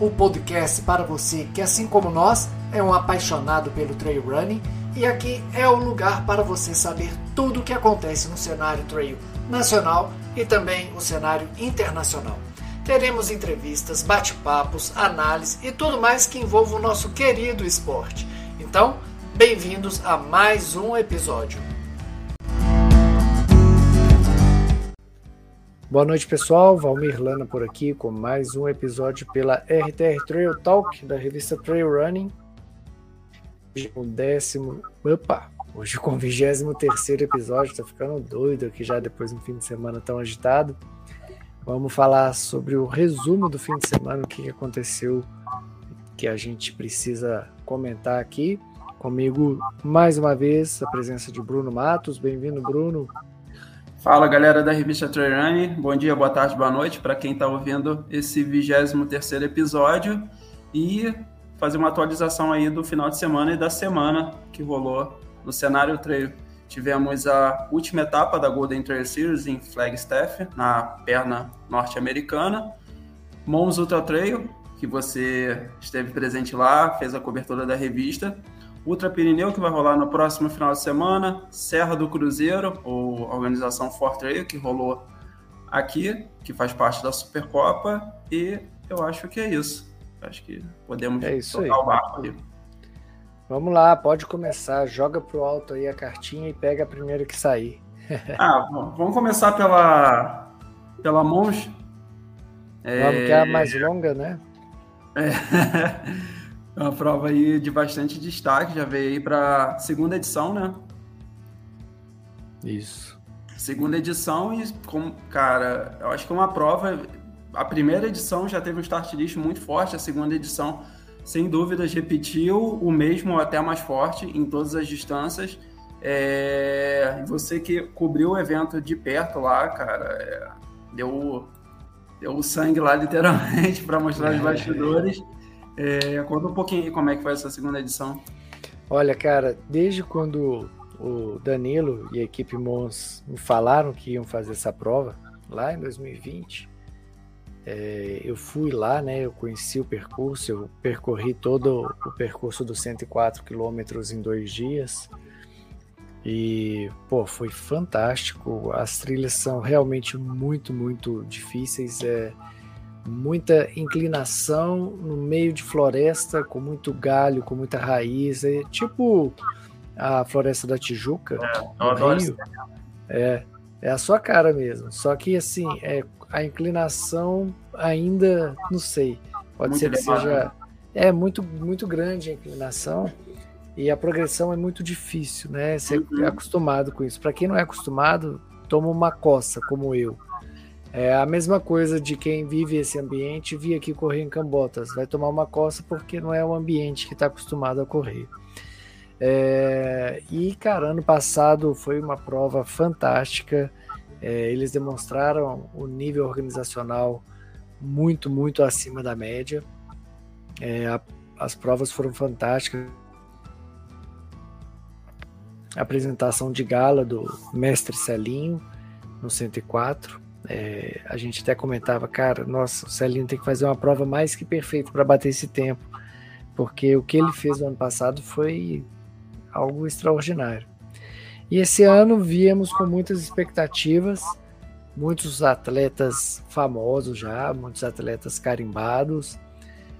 o podcast para você que, assim como nós, é um apaixonado pelo trail running e aqui é o lugar para você saber tudo o que acontece no cenário trail nacional e também o cenário internacional. Teremos entrevistas, bate-papos, análise e tudo mais que envolva o nosso querido esporte. Então, bem-vindos a mais um episódio. Boa noite, pessoal. Valmir Lana por aqui com mais um episódio pela RTR Trail Talk da revista Trail Running. Hoje com décimo. Opa! Hoje com o 23 episódio, tá ficando doido aqui já depois de um fim de semana tão agitado. Vamos falar sobre o resumo do fim de semana, o que aconteceu que a gente precisa comentar aqui. Comigo, mais uma vez, a presença de Bruno Matos. Bem-vindo, Bruno. Fala galera da revista Trail bom dia, boa tarde, boa noite para quem está ouvindo esse 23 episódio e fazer uma atualização aí do final de semana e da semana que rolou no cenário trail. Tivemos a última etapa da Golden Trail Series em Flagstaff, na perna norte-americana. Mons Ultra Trail, que você esteve presente lá, fez a cobertura da revista. Ultra Pirineu, que vai rolar no próximo final de semana, Serra do Cruzeiro, ou organização Fortrail, que rolou aqui, que faz parte da Supercopa, e eu acho que é isso. Acho que podemos é isso tocar aí. o barco ali. Vamos lá, pode começar. Joga pro alto aí a cartinha e pega a primeira que sair. ah, bom, vamos começar pela, pela Monge. Vamos, é... que é a mais longa, né? É. É uma prova aí de bastante destaque, já veio aí para segunda edição, né? Isso. Segunda edição e, com, cara, eu acho que é uma prova. A primeira edição já teve um start list muito forte, a segunda edição, sem dúvidas, repetiu o mesmo ou até mais forte em todas as distâncias. É, você que cobriu o evento de perto lá, cara, é, deu, deu sangue lá literalmente para mostrar os é. bastidores. É, conta um pouquinho como é que foi essa segunda edição. Olha, cara, desde quando o Danilo e a equipe Mons me falaram que iam fazer essa prova, lá em 2020, é, eu fui lá, né? Eu conheci o percurso, eu percorri todo o percurso dos 104 quilômetros em dois dias. E, pô, foi fantástico. As trilhas são realmente muito, muito difíceis. É, muita inclinação no meio de floresta, com muito galho, com muita raiz, é tipo a floresta da Tijuca, é, Rio. É, é a sua cara mesmo. Só que assim, é a inclinação ainda, não sei, pode muito ser que seja né? é muito muito grande a inclinação e a progressão é muito difícil, né? Você uhum. é acostumado com isso. Para quem não é acostumado, toma uma coça, como eu. É a mesma coisa de quem vive esse ambiente vir aqui correr em Cambotas. Vai tomar uma coça porque não é o ambiente que está acostumado a correr. É, e, cara, ano passado foi uma prova fantástica. É, eles demonstraram o nível organizacional muito, muito acima da média. É, a, as provas foram fantásticas. A apresentação de gala do mestre Celinho no 104 é, a gente até comentava, cara, nossa, o Celinho tem que fazer uma prova mais que perfeita para bater esse tempo, porque o que ele fez no ano passado foi algo extraordinário. E esse ano viemos com muitas expectativas, muitos atletas famosos já, muitos atletas carimbados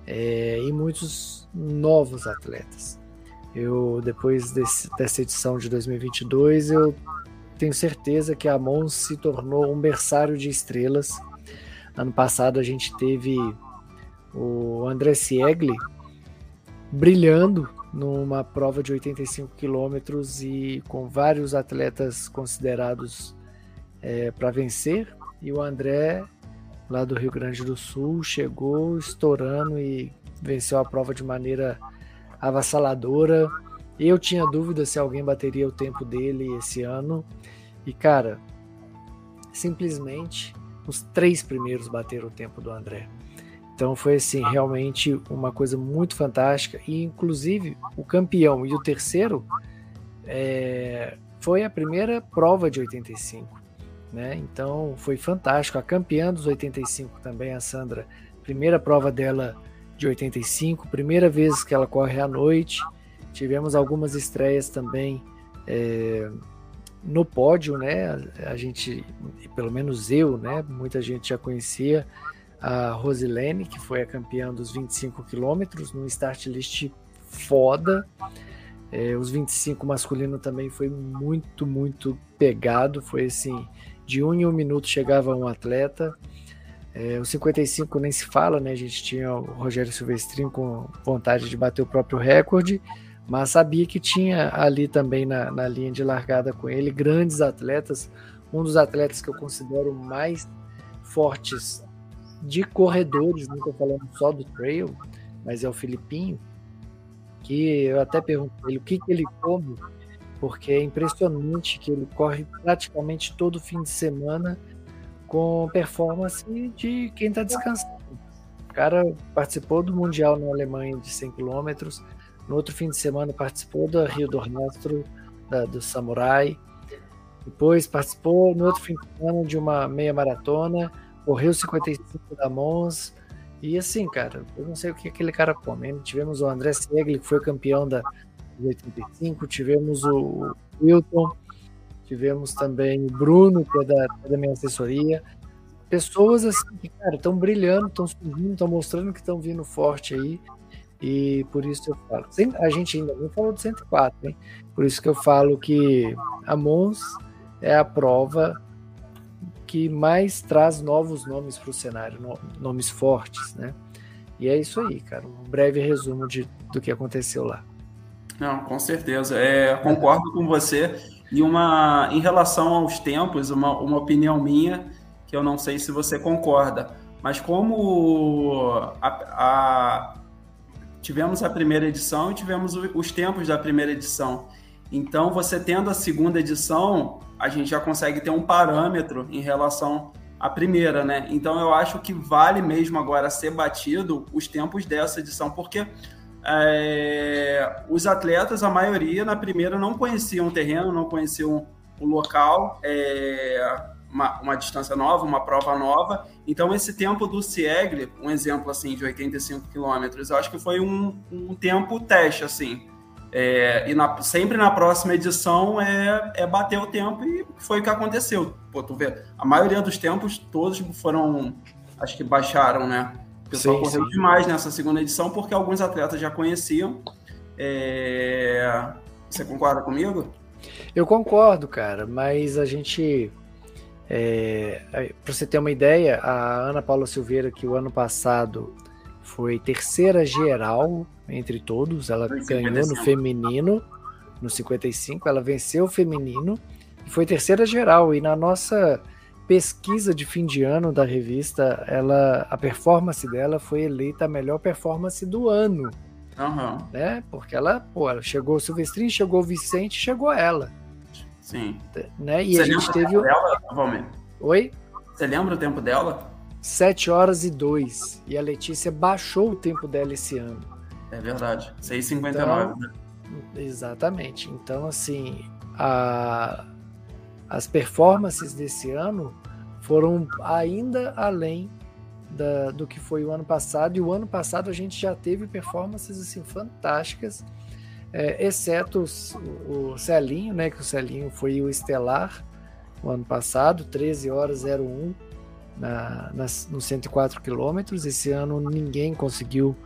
é, e muitos novos atletas. Eu depois desse, dessa edição de 2022 eu tenho certeza que a Mons se tornou um berçário de estrelas. Ano passado a gente teve o André Siegli brilhando numa prova de 85 quilômetros e com vários atletas considerados é, para vencer. E o André, lá do Rio Grande do Sul, chegou estourando e venceu a prova de maneira avassaladora. Eu tinha dúvida se alguém bateria o tempo dele esse ano. E, cara, simplesmente os três primeiros bateram o tempo do André. Então foi assim, realmente uma coisa muito fantástica. E inclusive o campeão e o terceiro é, foi a primeira prova de 85. Né? Então foi fantástico. A campeã dos 85 também, a Sandra, primeira prova dela de 85, primeira vez que ela corre à noite. Tivemos algumas estreias também é, no pódio, né? A gente, pelo menos eu, né? Muita gente já conhecia a Rosilene, que foi a campeã dos 25 quilômetros, no start list foda. É, os 25 masculino também foi muito, muito pegado. Foi assim, de um em um minuto chegava um atleta. É, os 55 nem se fala, né? A gente tinha o Rogério Silvestrinho com vontade de bater o próprio recorde, mas sabia que tinha ali também na, na linha de largada com ele grandes atletas. Um dos atletas que eu considero mais fortes de corredores, não estou falando só do trail, mas é o Filipinho, que eu até pergunto ele o que, que ele come, porque é impressionante que ele corre praticamente todo fim de semana com performance de quem está descansando. O cara participou do Mundial na Alemanha de 100 km, no outro fim de semana participou do Rio do Rastro, da, do Samurai, depois participou no outro fim de semana de uma meia maratona, correu 55 da Mons, e assim, cara, eu não sei o que aquele cara come. Tivemos o André Segli, que foi campeão da 85, tivemos o Wilton, tivemos também o Bruno, que é da, é da minha assessoria. Pessoas assim que, cara, estão brilhando, estão surgindo, estão mostrando que estão vindo forte aí. E por isso eu falo. A gente ainda não falou do 104, hein? Por isso que eu falo que a Mons é a prova que mais traz novos nomes para o cenário, nomes fortes, né? E é isso aí, cara. Um breve resumo de, do que aconteceu lá. Não, com certeza. É, concordo com você. E uma, em relação aos tempos, uma, uma opinião minha, que eu não sei se você concorda, mas como a, a, tivemos a primeira edição e tivemos os tempos da primeira edição. Então, você tendo a segunda edição, a gente já consegue ter um parâmetro em relação à primeira, né? Então eu acho que vale mesmo agora ser batido os tempos dessa edição, porque é, os atletas, a maioria, na primeira não conheciam o terreno, não conheciam o local, é, uma, uma, distância nova, uma prova nova. Então, esse tempo do Siegle, um exemplo assim de 85 quilômetros, eu acho que foi um, um tempo teste, assim. É, e na, sempre na próxima edição é, é bater o tempo e foi o que aconteceu. Pô, tu vê, a maioria dos tempos todos foram, acho que baixaram, né? O pessoal sim, correu sim. demais nessa segunda edição porque alguns atletas já conheciam. É... Você concorda comigo? Eu concordo, cara, mas a gente. É, Para você ter uma ideia, a Ana Paula Silveira, que o ano passado foi terceira geral entre todos. Ela ganhou no feminino, no 55, ela venceu o feminino e foi terceira geral. E na nossa pesquisa de fim de ano da revista, ela, a performance dela foi eleita a melhor performance do ano. Uhum. Né? Porque ela, pô, ela chegou o Silvestrinho, chegou o Vicente, chegou ela. Sim. Né? E Você a gente teve. Dela, Oi? Você lembra o tempo dela? 7 horas e 2. E a Letícia baixou o tempo dela esse ano. É verdade. 6,59. Então, né? Exatamente. Então, assim, a, as performances desse ano foram ainda além da, do que foi o ano passado. E o ano passado a gente já teve performances assim, fantásticas, é, exceto o, o Celinho, né? Que o Celinho foi o estelar o ano passado, 13 horas 01 na, nas, nos 104 quilômetros. Esse ano ninguém conseguiu,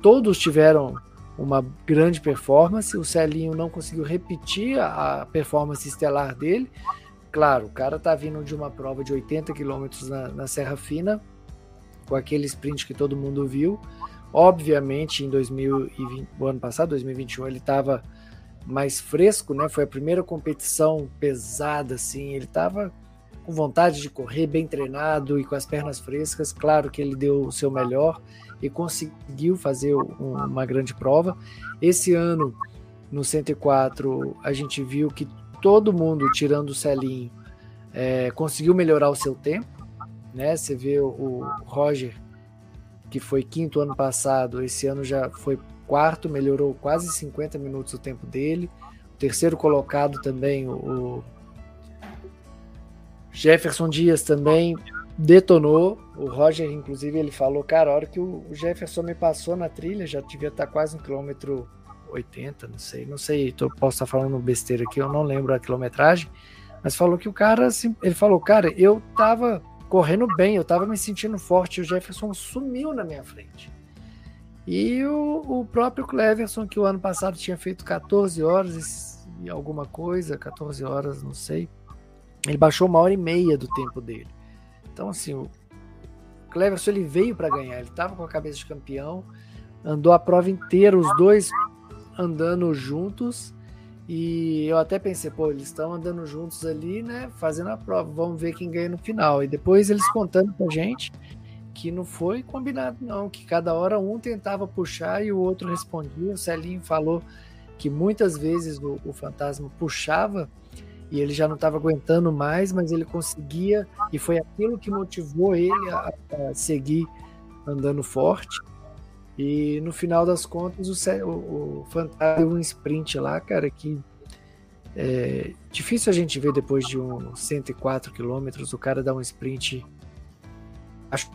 todos tiveram uma grande performance. O Celinho não conseguiu repetir a, a performance estelar dele. Claro, o cara tá vindo de uma prova de 80 quilômetros na, na Serra Fina, com aquele sprint que todo mundo viu. Obviamente, em 2020, o ano passado, 2021, ele estava mais fresco, né? Foi a primeira competição pesada, assim. Ele estava com vontade de correr, bem treinado e com as pernas frescas. Claro que ele deu o seu melhor e conseguiu fazer uma grande prova. Esse ano, no 104, a gente viu que todo mundo, tirando o Celinho, é, conseguiu melhorar o seu tempo. Né? Você vê o Roger, que foi quinto ano passado, esse ano já foi quarto, melhorou quase 50 minutos o tempo dele. O terceiro colocado também, o Jefferson Dias também detonou. O Roger, inclusive, ele falou, cara, a hora que o Jefferson me passou na trilha, já devia estar quase um quilômetro 80, não sei, não sei, tô, posso estar falando besteira aqui, eu não lembro a quilometragem, mas falou que o cara, assim, ele falou, cara, eu tava correndo bem, eu tava me sentindo forte, o Jefferson sumiu na minha frente. E o, o próprio Cleverson, que o ano passado tinha feito 14 horas e alguma coisa, 14 horas, não sei, ele baixou uma hora e meia do tempo dele. Então, assim, o Cleverson ele veio para ganhar, ele estava com a cabeça de campeão, andou a prova inteira, os dois andando juntos. E eu até pensei, pô, eles estão andando juntos ali, né? Fazendo a prova, vamos ver quem ganha no final. E depois eles contando pra gente que não foi combinado, não, que cada hora um tentava puxar e o outro respondia. O Celinho falou que muitas vezes o, o fantasma puxava e ele já não estava aguentando mais, mas ele conseguia, e foi aquilo que motivou ele a, a seguir andando forte. E no final das contas, o, o, o Fantasma deu um sprint lá, cara, que é difícil a gente ver depois de uns 104 quilômetros o cara dar um sprint. Acho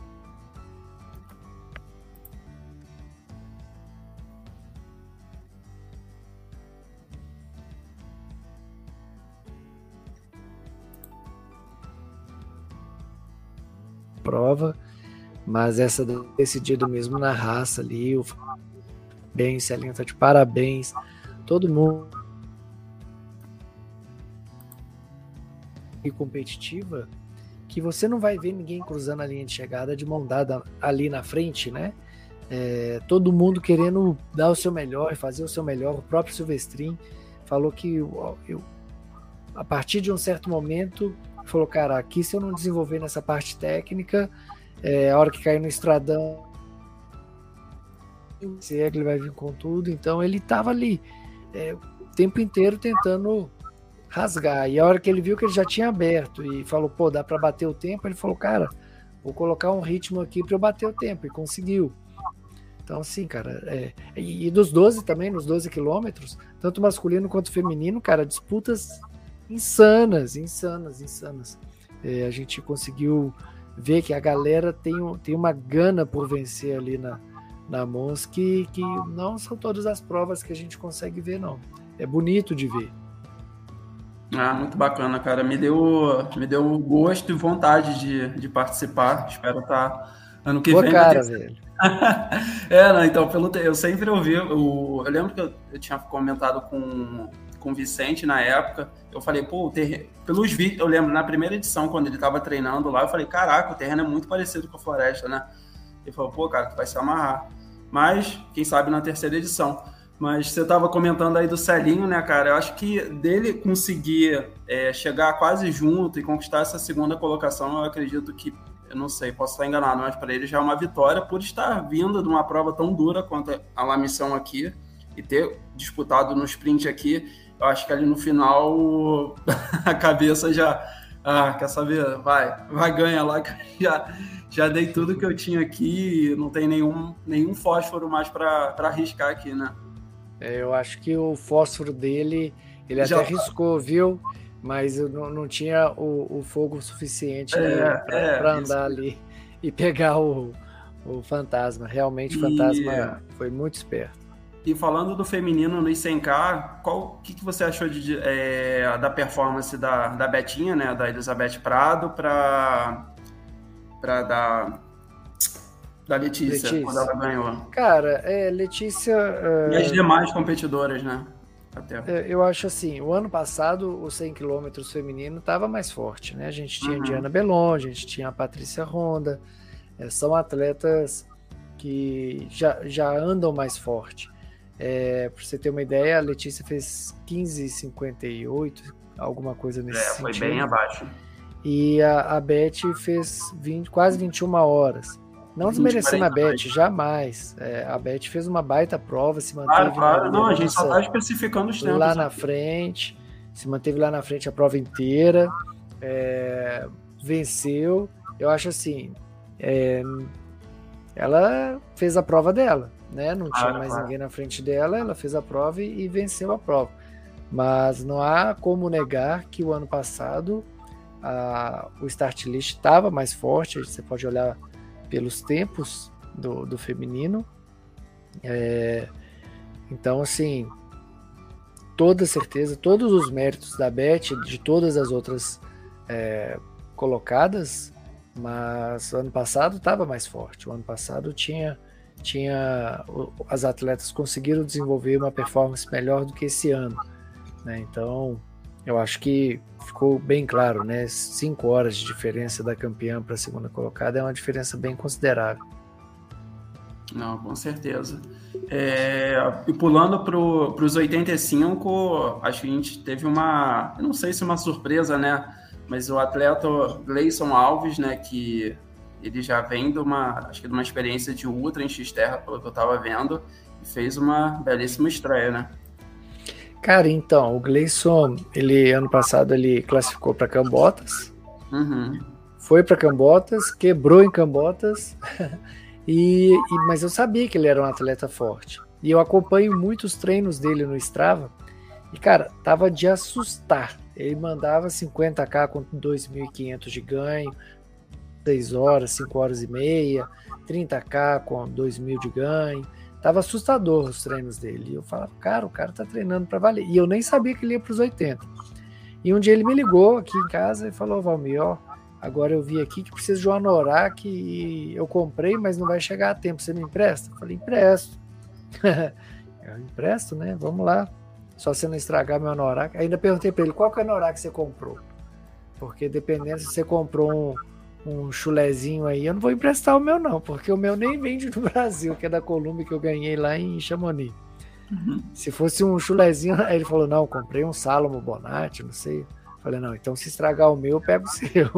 prova, mas essa decidido mesmo na raça ali, o bem, Celinho tá de parabéns, todo mundo e competitiva que você não vai ver ninguém cruzando a linha de chegada de mão dada ali na frente, né? É, todo mundo querendo dar o seu melhor, fazer o seu melhor. O próprio Silvestrin falou que eu, eu, a partir de um certo momento falou, cara, aqui se eu não desenvolver nessa parte técnica, é, a hora que cair no estradão, se é que ele vai vir com tudo. Então ele tava ali é, o tempo inteiro tentando rasgar. E a hora que ele viu que ele já tinha aberto e falou, pô, dá para bater o tempo, ele falou, cara, vou colocar um ritmo aqui para eu bater o tempo. E conseguiu. Então, assim, cara, é, e, e dos 12 também, nos 12 quilômetros, tanto masculino quanto feminino, cara, disputas insanas, insanas, insanas. É, a gente conseguiu ver que a galera tem, tem uma gana por vencer ali na, na Mons que, que não são todas as provas que a gente consegue ver, não. É bonito de ver. Ah, muito bacana, cara. Me deu, me deu gosto e vontade de, de participar. Espero estar tá ano que Boa vem. cara, velho. é, não, então, pelo eu sempre ouvi. Eu, eu lembro que eu, eu tinha comentado com com o Vicente na época. Eu falei, pô, ter... pelos vídeos, eu lembro na primeira edição, quando ele estava treinando lá, eu falei, caraca, o terreno é muito parecido com a floresta, né? Ele falou, pô, cara, tu vai se amarrar. Mas, quem sabe na terceira edição. Mas você estava comentando aí do Celinho, né, cara? Eu acho que dele conseguir é, chegar quase junto e conquistar essa segunda colocação, eu acredito que, eu não sei, posso estar enganado, mas para ele já é uma vitória por estar vindo de uma prova tão dura quanto a La Missão aqui e ter disputado no sprint aqui eu acho que ali no final a cabeça já. Ah, quer saber? Vai, vai ganha lá, já, já dei tudo que eu tinha aqui, não tem nenhum, nenhum fósforo mais para arriscar aqui, né? É, eu acho que o fósforo dele, ele já... até arriscou, viu? Mas não, não tinha o, o fogo suficiente é, né, para é, andar ali e pegar o, o fantasma. Realmente, o fantasma e... foi muito esperto. E falando do feminino no 100K, qual que, que você achou de, é, da performance da, da Betinha, né, da Elizabeth Prado, para para da da Letícia, Letícia, quando ela ganhou? Cara, é, Letícia. E as demais competidoras, né? Até. É, eu acho assim, o ano passado o 100 km feminino estava mais forte, né? A gente tinha uhum. Diana Belon, a gente tinha a Patrícia Ronda, é, são atletas que já, já andam mais forte. É, para você ter uma ideia, a Letícia fez 15,58, alguma coisa nesse é, foi sentido. bem abaixo. E a, a Beth fez 20, quase 21 horas. Não desmerecendo a Beth, jamais. É, a Beth fez uma baita prova, se manteve. Claro, claro. Não, a gente só está especificando os tempos. Lá na frente, se manteve lá na frente a prova inteira, é, venceu. Eu acho assim, é, ela fez a prova dela né? Não tinha mais ninguém na frente dela, ela fez a prova e, e, venceu a prova. Mas não há como negar que o ano passado a, o start list estava mais forte, você pode olhar pelos tempos do, do feminino. É, então, assim, toda certeza, todos os méritos da Beth, de todas as outras é, colocadas, mas o ano passado estava mais forte. O ano passado tinha, tinha as atletas conseguiram desenvolver uma performance melhor do que esse ano. Né? Então, eu acho que ficou bem claro, né? Cinco horas de diferença da campeã para a segunda colocada é uma diferença bem considerável. Não, com certeza. É, e pulando para os 85, acho que a gente teve uma, não sei se uma surpresa, né? Mas o atleta Gleison Alves, né, que ele já vem de uma, acho que de uma experiência de ultra em X-Terra, pelo que eu estava vendo, e fez uma belíssima estreia, né? Cara, então, o Gleison, ele ano passado ele classificou para Cambotas, uhum. foi para Cambotas, quebrou em Cambotas E, e, mas eu sabia que ele era um atleta forte. E eu acompanho muitos treinos dele no Strava. E, cara, tava de assustar. Ele mandava 50k com 2.500 de ganho, 6 horas, 5 horas e meia, 30k com 2.000 de ganho. Tava assustador os treinos dele. Eu falava, cara, o cara tá treinando para valer. E eu nem sabia que ele ia para os 80. E um dia ele me ligou aqui em casa e falou, Valmir, ó, Agora eu vi aqui que precisa de um anorak e eu comprei, mas não vai chegar a tempo. Você me empresta? Eu falei, empresto. eu empresto, né? Vamos lá. Só você não estragar meu anorak. Ainda perguntei para ele, qual que é o anorak que você comprou? Porque dependendo se você comprou um, um chulezinho aí, eu não vou emprestar o meu não, porque o meu nem vende no Brasil, que é da Colômbia que eu ganhei lá em Chamonix. Uhum. Se fosse um chulezinho, aí ele falou, não, comprei um Salomo Bonatti, não sei. Falei, não, então se estragar o meu, eu pego o seu.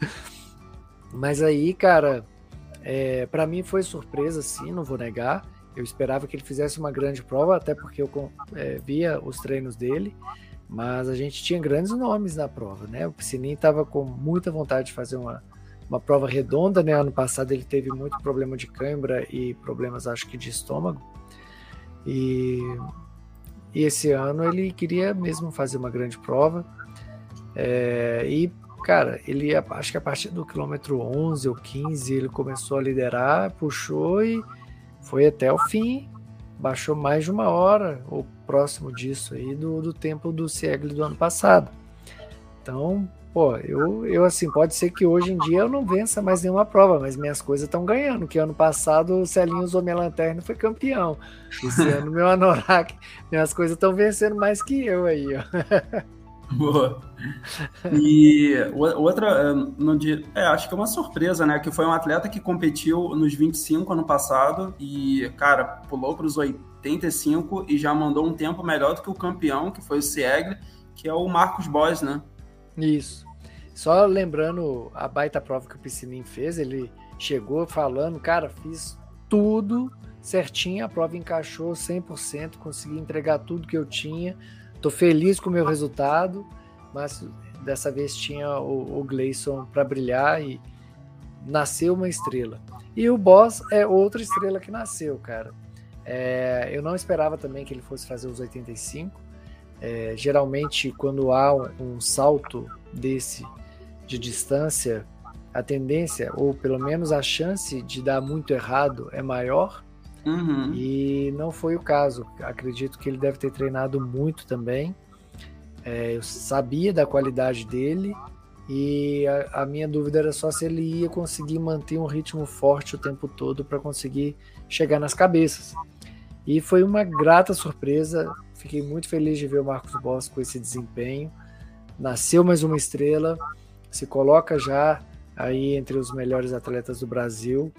Mas aí, cara, é, para mim foi surpresa, sim, não vou negar. Eu esperava que ele fizesse uma grande prova, até porque eu é, via os treinos dele, mas a gente tinha grandes nomes na prova, né? O Piscininho estava com muita vontade de fazer uma, uma prova redonda, né? Ano passado ele teve muito problema de cãibra e problemas, acho que, de estômago. E, e esse ano ele queria mesmo fazer uma grande prova. É, e, cara, ele acho que a partir do quilômetro 11 ou 15 ele começou a liderar, puxou e foi até o fim. Baixou mais de uma hora, ou próximo disso aí, do, do tempo do Siegle do ano passado. Então, pô, eu, eu assim, pode ser que hoje em dia eu não vença mais nenhuma prova, mas minhas coisas estão ganhando, que ano passado o Celinho usou minha lanterna e foi campeão. Esse ano meu Anorak, minhas coisas estão vencendo mais que eu aí, ó. Boa. E outra, é, não é, acho que é uma surpresa, né? Que foi um atleta que competiu nos 25 ano passado e, cara, pulou para os 85 e já mandou um tempo melhor do que o campeão, que foi o Siegler, que é o Marcos Boss, né? Isso. Só lembrando a baita prova que o Piscininho fez, ele chegou falando, cara, fiz tudo certinho, a prova encaixou 100%, consegui entregar tudo que eu tinha Tô feliz com o meu resultado, mas dessa vez tinha o, o Gleison para brilhar e nasceu uma estrela. E o Boss é outra estrela que nasceu, cara. É, eu não esperava também que ele fosse fazer os 85. É, geralmente, quando há um, um, salto desse de distância, a tendência, ou pelo menos a chance de dar muito errado é maior. Uhum. E não foi o caso. Acredito que ele deve ter treinado muito também. É, eu sabia da qualidade dele e a, a, minha dúvida era só se ele ia conseguir manter um ritmo forte o tempo todo para conseguir chegar nas cabeças. E foi uma grata surpresa. Fiquei muito feliz de ver o Marcos Boss com esse desempenho. Nasceu mais uma estrela, se coloca já aí entre os melhores atletas do Brasil.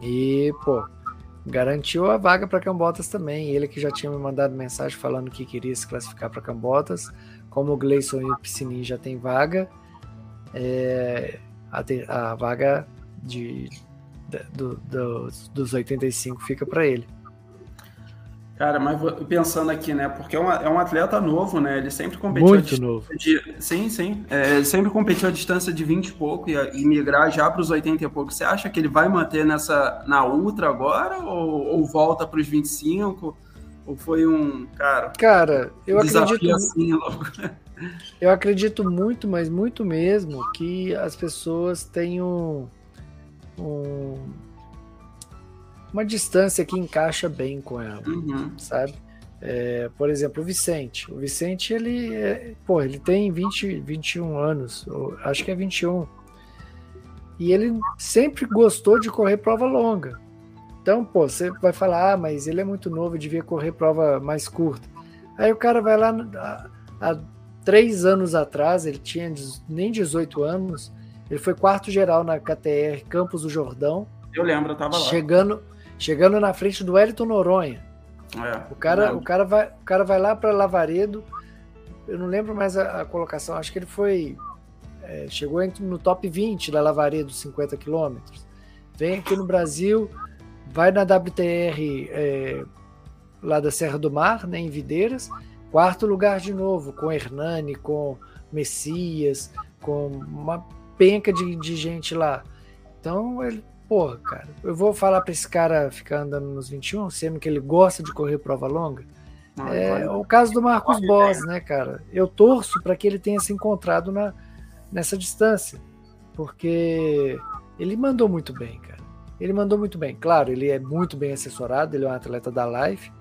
E, pô, garantiu a vaga para Cambotas também. Ele que já tinha me mandado mensagem falando que queria se classificar para Cambotas. Como o Gleison e o Piscinin já tem vaga, é, a, a, vaga de do, do, dos 85 fica para ele. Cara, mas pensando aqui, né? Porque é, uma, é um atleta novo, né? Ele sempre competiu. Muito novo. De, sim, sim. É, ele sempre competiu a distância de 20 e pouco e, e migrar já para os 80 e pouco. Você acha que ele vai manter nessa na Ultra agora ou, ou volta para os 25? Ou foi um, cara... Cara, eu um acredito... Assim, logo. Eu acredito muito, mas muito mesmo, que as pessoas têm um, um uma distância que encaixa bem com ela, uhum. sabe? É, por exemplo, o Vicente. O Vicente, ele, é, pô, ele tem 20, 21 anos, acho que é 21. E ele sempre gostou de correr prova longa. Então, pô, você vai falar, ah, mas ele é muito novo, devia correr prova mais curta. Aí o cara vai lá, há três anos atrás, ele tinha nem 18 anos, ele foi quarto geral na KTR Campos do Jordão. Eu lembro, eu tava lá. Chegando, chegando na frente do Wellington Noronha. É, o, cara, o, cara vai, o cara vai lá para Lavaredo, eu não lembro mais a, a colocação, acho que ele foi. É, chegou no top 20 da Lavaredo, 50 quilômetros. Vem aqui no Brasil, vai na WTR é, lá da Serra do Mar, né, em Videiras, quarto lugar de novo, com Hernani, com Messias, com uma penca de, de gente lá. Então ele Porra, cara, eu vou falar pra esse cara ficar andando nos 21, sendo que ele gosta de correr prova longa? É o caso do Marcos Boss, né, cara? Eu torço para que ele tenha se encontrado na, nessa distância, porque ele mandou muito bem, cara. Ele mandou muito bem. Claro, ele é muito bem assessorado, ele é um atleta da Life.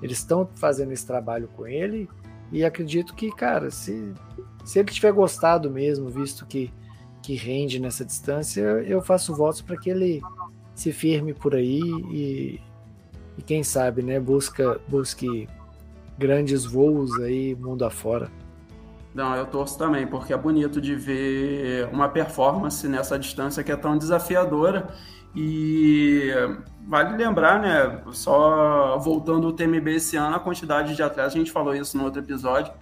Eles estão fazendo esse trabalho com ele e acredito que, cara, se, se ele tiver gostado mesmo, visto que que rende nessa distância, eu faço votos para que ele se firme por aí e, e quem sabe, né, busca, busque grandes voos aí mundo afora. Não, eu torço também, porque é bonito de ver uma performance nessa distância que é tão desafiadora. E vale lembrar, né? Só voltando o TMB esse ano, a quantidade de atletas, a gente falou isso no outro episódio,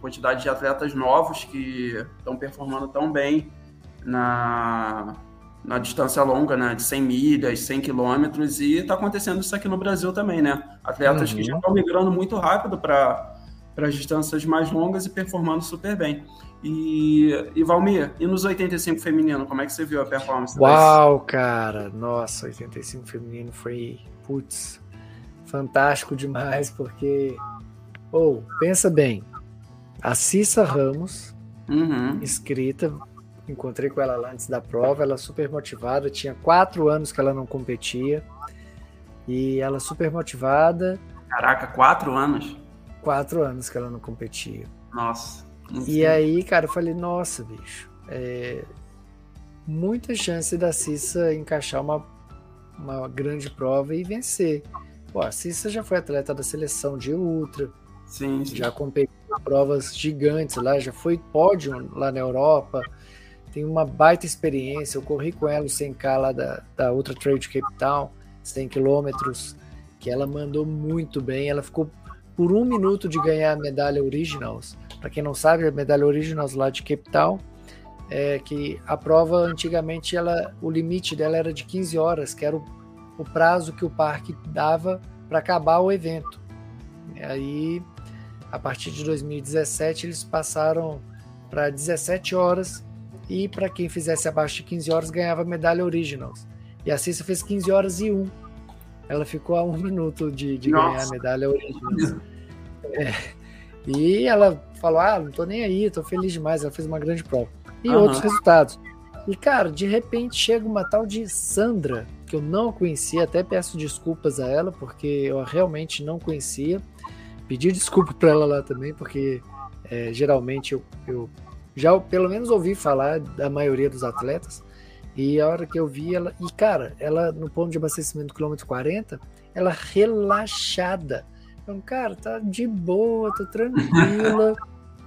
quantidade de atletas novos que estão performando tão bem na, na distância longa, né, de 100 milhas, 100 quilômetros, e está acontecendo isso aqui no Brasil também, né? Atletas uhum. que já estão migrando muito rápido para as distâncias mais longas e performando super bem. E, e Valmir, e nos 85 feminino, como é que você viu a performance? Uau, cara! Nossa, 85 feminino foi, putz, fantástico demais, porque, ou, oh, pensa bem, a Cissa Ramos, uhum. escrita, Encontrei com ela lá antes da prova, ela super motivada, tinha quatro anos que ela não competia. E ela super motivada. Caraca, quatro anos? Quatro anos que ela não competia. Nossa. E aí, cara, eu falei, nossa, bicho, é... muita chance da Cissa encaixar uma, uma grande prova e vencer. Pô, a Cissa já foi atleta da seleção de ultra, sim, sim. já competiu em provas gigantes lá, já foi pódio lá na Europa, tem uma baita experiência. Eu corri com ela o 100K lá da, da Ultra Trail de Cape Town, 100 quilômetros, que ela mandou muito bem. Ela ficou por um minuto de ganhar a medalha Originals. Para quem não sabe, a medalha Originals lá de Cape Town, é que a prova antigamente ela, o limite dela era de 15 horas, que era o, o prazo que o parque dava para acabar o evento. E aí, a partir de 2017, eles passaram para 17 horas e para quem fizesse abaixo de 15 horas ganhava medalha Originals. E a Cissa fez 15 horas e 1. Ela ficou a um minuto de, de ganhar a medalha Originals. É. E ela falou: Ah, não tô nem aí, tô feliz demais. Ela fez uma grande prova. E uhum. outros resultados. E, cara, de repente chega uma tal de Sandra, que eu não conhecia, até peço desculpas a ela, porque eu realmente não conhecia. Pedi desculpa para ela lá também, porque é, geralmente eu, eu já pelo menos ouvi falar da maioria dos atletas. E a hora que eu vi ela, e cara, ela no ponto de abastecimento quilômetro 40, ela relaxada. Então, cara, tá de boa, tô tranquila.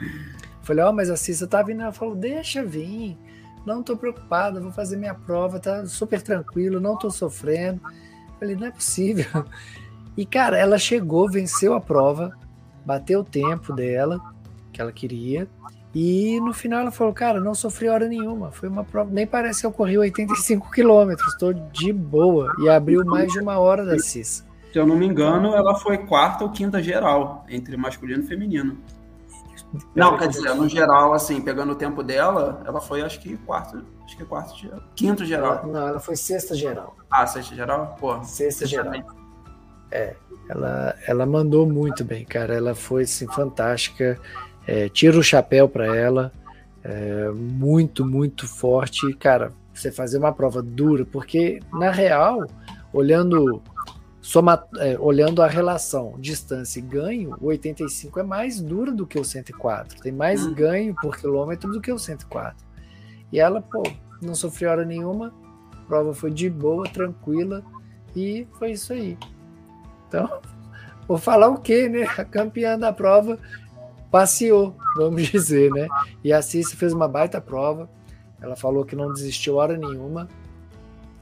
Falei, ó, oh, mas a Cissa tá vindo. Ela falou, deixa vir. Não tô preocupada, vou fazer minha prova, tá super tranquilo, não tô sofrendo. Falei, não é possível. E, cara, ela chegou, venceu a prova, bateu o tempo dela, que ela queria, e no final ela falou, cara, não sofri hora nenhuma. Foi uma prova, nem parece que eu corri 85 quilômetros, estou de boa. E abriu mais de uma hora da CIS. Se eu não me engano, ela foi quarta ou quinta geral, entre masculino e feminino. Não, quer dizer, no geral, assim, pegando o tempo dela, ela foi acho que quarto, acho que quarto geral. Quinto geral. Não, ela foi sexta geral. Ah, sexta geral? Pô. Sexta geral. É, ela, ela mandou muito bem, cara. Ela foi assim, fantástica. É, tira o chapéu para ela. É, muito, muito forte. Cara, você fazer uma prova dura, porque na real, olhando soma, é, olhando a relação distância e ganho, o 85 é mais duro do que o 104. Tem mais hum. ganho por quilômetro do que o 104. E ela, pô, não sofreu hora nenhuma, a prova foi de boa, tranquila, e foi isso aí. Então, vou falar o quê, né? A campeã da prova passeou, vamos dizer, né? E a Cícia fez uma baita prova. Ela falou que não desistiu hora nenhuma.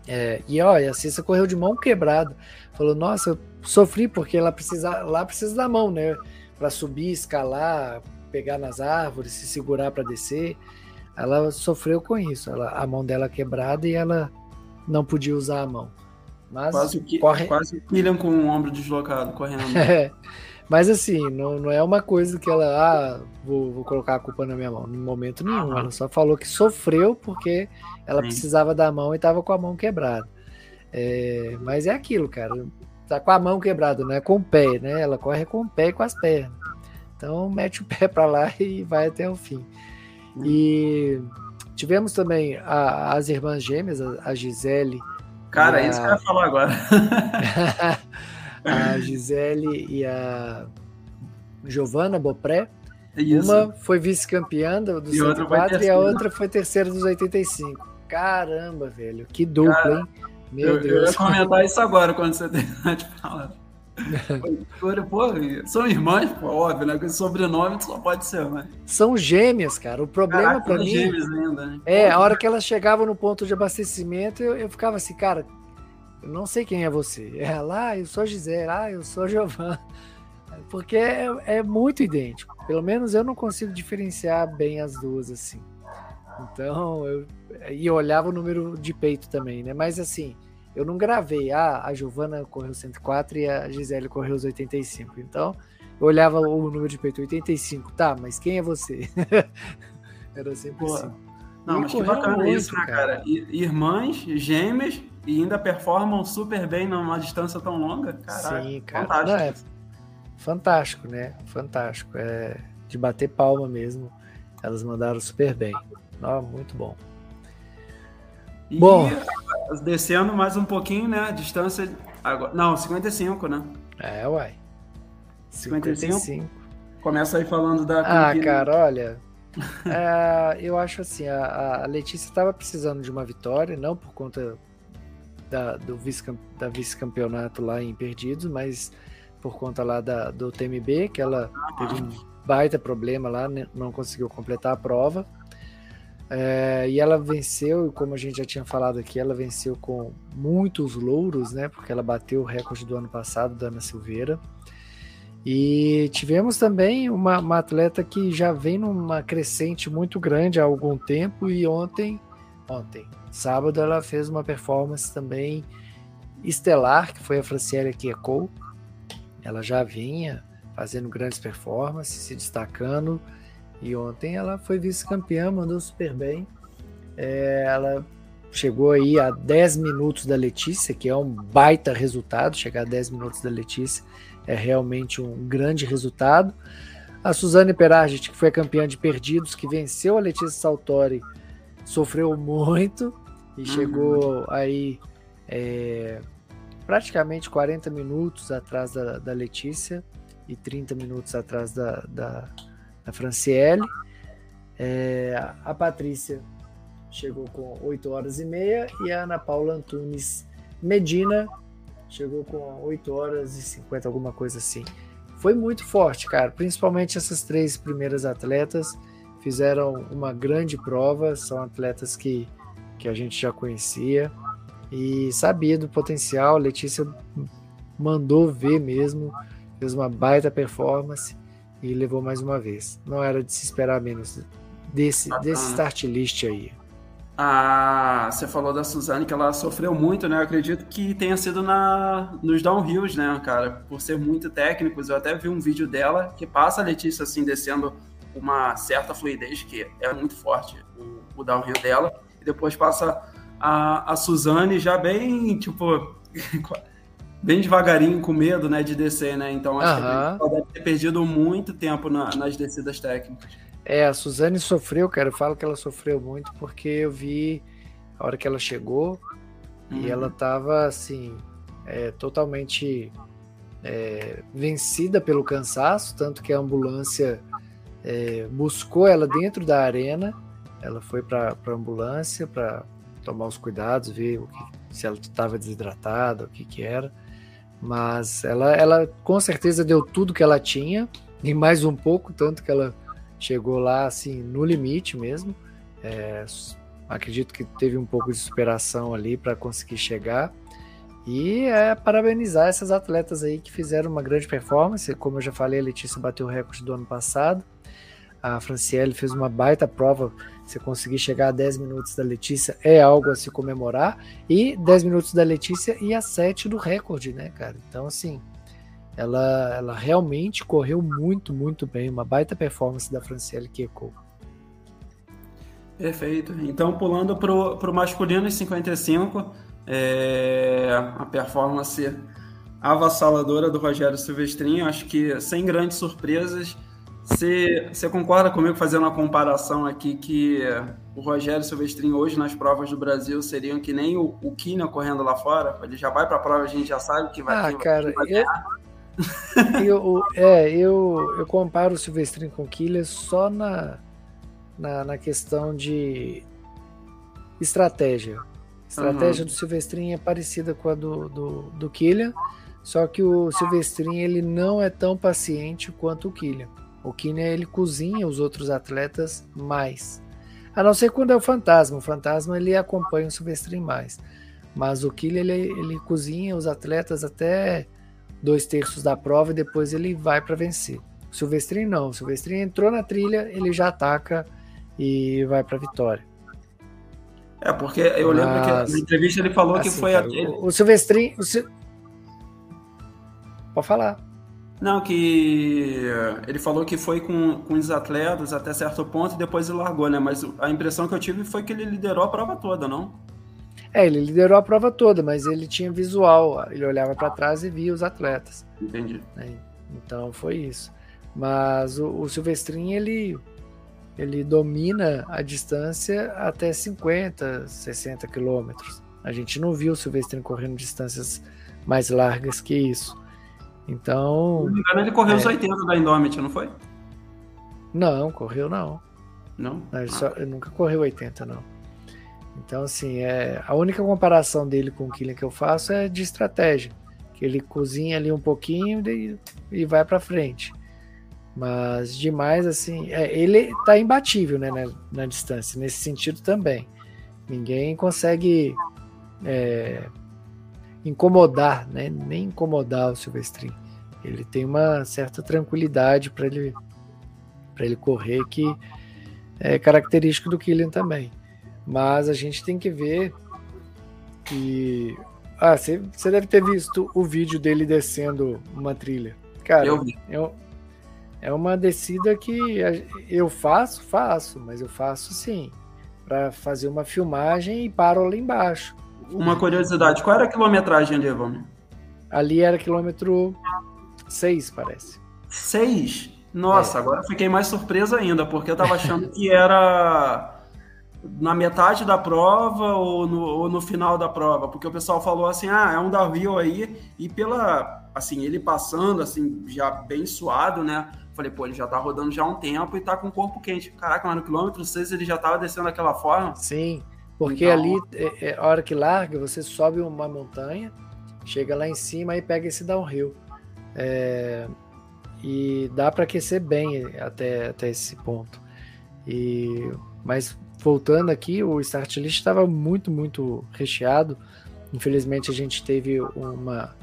É, e olha, a Cissa correu de mão quebrada. Falou, nossa, eu sofri porque ela precisa, lá precisa da mão, né? Para subir, escalar, pegar nas árvores, se segurar para descer. Ela sofreu com isso. Ela, a mão dela quebrada e ela não podia usar a mão. Mas quase que, corre... quase o William com o ombro deslocado correndo. É, mas assim, não, não é uma coisa que ela, ah, vou, vou colocar a culpa na minha mão. No momento nenhum. Ela só falou que sofreu porque ela Sim. precisava da mão e estava com a mão quebrada. É, mas é aquilo, cara. Tá com a mão quebrada, não é com o pé, né? Ela corre com o pé e com as pernas. Então mete o pé para lá e vai até o fim. E tivemos também a, as irmãs gêmeas, a, a Gisele. Cara, é isso que eu ia falar agora. a Gisele e a Giovanna Bopré. Isso. Uma foi vice-campeã do, do 104 e a outra foi terceira dos 85. Caramba, velho, que dupla, Cara, hein? Meu eu, Deus. Eu ia comentar isso agora quando você terminar de falar. Pô, são irmãs, pô, óbvio, né? Com sobrenome só pode ser, mas. São gêmeas, cara. O problema para mim. Gêmeas ainda, né? É, a hora que elas chegavam no ponto de abastecimento, eu, eu ficava assim, cara, eu não sei quem é você. Ela, ah, eu sou Gisele, ah, eu sou Giovanna. Porque é, é, muito idêntico. Pelo menos eu não consigo diferenciar bem as duas, assim. Então, eu. E eu olhava o número de peito também, né? Mas assim, eu não gravei. Ah, a Giovanna correu 104 e a Gisele correu os 85. Então, eu olhava o número de peito 85. Tá, mas quem é você? Era sempre Pô. assim. Não, e mas que bacana muito, isso, né, cara? cara? Irmãs, gêmeas e ainda performam super bem numa distância tão longa. Caralho, Sim, cara. Fantástico. Não, é fantástico, né? Fantástico. É de bater palma mesmo. Elas mandaram super bem. Não, muito bom. E bom, descendo mais um pouquinho, né? A distância. Agora, não, 55, né? É, uai. 55. 55. Começa aí falando da. Ah, cara, olha. é, eu acho assim, a, a Letícia estava precisando de uma vitória, não por conta da, do vice, da vice-campeonato lá em Perdidos, mas por conta lá da, do TMB, que ela teve um baita problema lá, né, não conseguiu completar a prova. É, e ela venceu, como a gente já tinha falado aqui, ela venceu com muitos louros, né? Porque ela bateu o recorde do ano passado da Ana Silveira. E tivemos também uma, uma, atleta que já vem numa crescente muito grande há algum tempo e ontem, ontem, Sábado ela fez uma performance também estelar, que foi a Franciele Kiekou. Ela já vinha fazendo grandes performances, se destacando, e ontem ela foi vice-campeã, mandou super bem. É, ela chegou aí a 10 minutos da Letícia, que é um baita resultado. Chegar a 10 minutos da Letícia é realmente um grande resultado. A Suzane Perargit, que foi campeã de perdidos, que venceu a Letícia Saltori sofreu muito e uhum. chegou aí é, praticamente 40 minutos atrás da, da, Letícia e 30 minutos atrás da, da, da Franciele. É, a Patrícia chegou com 8 horas e meia e a Ana Paula Antunes Medina chegou com 8 horas e 50, alguma coisa assim. Foi muito forte, cara. Principalmente essas três primeiras atletas fizeram uma grande prova, são atletas que, que a gente já conhecia e sabia do potencial. Letícia mandou ver mesmo, fez uma baita performance e levou mais uma vez. Não era de se esperar menos desse, desse start list aí. Ah, você falou da Suzane que ela sofreu muito, né? Eu acredito que tenha sido na, nos downhills, né, cara? Por ser muito técnicos. Eu até vi um vídeo dela que passa a Letícia assim descendo uma certa fluidez, que é muito forte o, o downhill dela, e depois passa a, a Suzane já bem, tipo, bem devagarinho, com medo, né, de descer, né? Então acho uhum. que ele deve ter perdido muito tempo na, nas descidas técnicas. É, a Suzane sofreu, cara. Eu falo que ela sofreu muito porque eu vi a hora que ela chegou uhum. e ela tava assim, é, totalmente é, vencida pelo cansaço, tanto que a ambulância é, buscou ela dentro da arena. Ela foi para a ambulância para tomar os cuidados, ver que, se ela estava desidratada, o que, que era. Mas ela, ela com certeza deu tudo que ela tinha e mais um pouco, tanto que ela chegou lá assim no limite mesmo. É, acredito que teve um pouco de superação ali para conseguir chegar. E é parabenizar essas atletas aí que fizeram uma grande performance. Como eu já falei, a Letícia bateu o recorde do ano passado. A Franciele fez uma baita prova. Se conseguir chegar a 10 minutos da Letícia é algo a se comemorar. E 10 minutos da Letícia e a 7 do recorde, né, cara? Então, assim, ela, ela realmente correu muito, muito bem. Uma baita performance da Franciele Keko. Perfeito. Então, pulando para o masculino em 55, é, a performance avassaladora do Rogério Silvestrinho. Acho que sem grandes surpresas você, você concorda comigo fazendo uma comparação aqui que o Rogério Silvestrinho hoje nas provas do Brasil seriam que nem o, o Kina correndo lá fora? Ele já vai para a prova, a gente já sabe que vai. Ah, cara, vai eu, eu, é, eu, eu comparo o Silvestrinho com o Killer só na, na, na questão de estratégia. Estratégia uhum. do Silvestrinho é parecida com a do, do, do Killian, só que o Silvestrinho ele não é tão paciente quanto o Killian. O Kine ele cozinha os outros atletas mais. A não ser quando é o fantasma. O fantasma ele acompanha o Silvestrin mais. Mas o Kille ele, ele cozinha os atletas até dois terços da prova e depois ele vai para vencer. O Silvestrin não. O Silvestrin entrou na trilha, ele já ataca e vai para a vitória. É, porque eu Mas, lembro que na entrevista ele falou assim, que foi cara, aquele... O, o Silvestrin. O Sil... Pode falar. Não, que ele falou que foi com, com os atletas até certo ponto e depois ele largou, né? Mas a impressão que eu tive foi que ele liderou a prova toda, não? É, ele liderou a prova toda, mas ele tinha visual, ele olhava para trás e via os atletas. Entendi. Né? Então foi isso. Mas o, o Silvestrin, ele, ele domina a distância até 50, 60 quilômetros. A gente não viu o Silvestrin correndo distâncias mais largas que isso. Então. Se não me engano, ele correu é... os 80 da Indomit, não foi? Não, correu não. Não? não ele, ah. só, ele, nunca correu 80, não. Então, assim, é, a única comparação dele com o Killian que eu faço é de estratégia. Que ele cozinha ali um pouquinho e, e vai para frente. Mas demais, assim, é, ele tá imbatível né, na, na, distância, nesse sentido também. Ninguém consegue é, incomodar, né? Nem incomodar o Silvestrin. Ele tem uma certa tranquilidade para ele para ele correr que é característico do Killian também. Mas a gente tem que ver que ah, você deve ter visto o vídeo dele descendo uma trilha. Cara, eu vi. É, é uma descida que eu faço, faço, mas eu faço sim, para fazer uma filmagem e paro lá embaixo. Uma curiosidade, qual era a quilometragem ali, Evandro? Ali era quilômetro 6, parece. 6? Nossa, é. agora fiquei mais surpreso ainda, porque eu tava achando que era na metade da prova ou no, ou no, final da prova, porque o pessoal falou assim, ah, é um Davi aí, e pela, assim, ele passando, assim, já bem suado, né, falei, pô, ele já tá rodando já há um tempo e tá com o corpo quente, caraca, mas no quilômetro 6 ele já tava descendo daquela forma. Sim, porque ali, é, é, a hora que larga, você sobe uma montanha, chega lá em cima e pega esse downhill. É, e dá para aquecer bem até, até esse ponto. E, mas voltando aqui, o start list estava muito, muito recheado. Infelizmente a gente teve uma,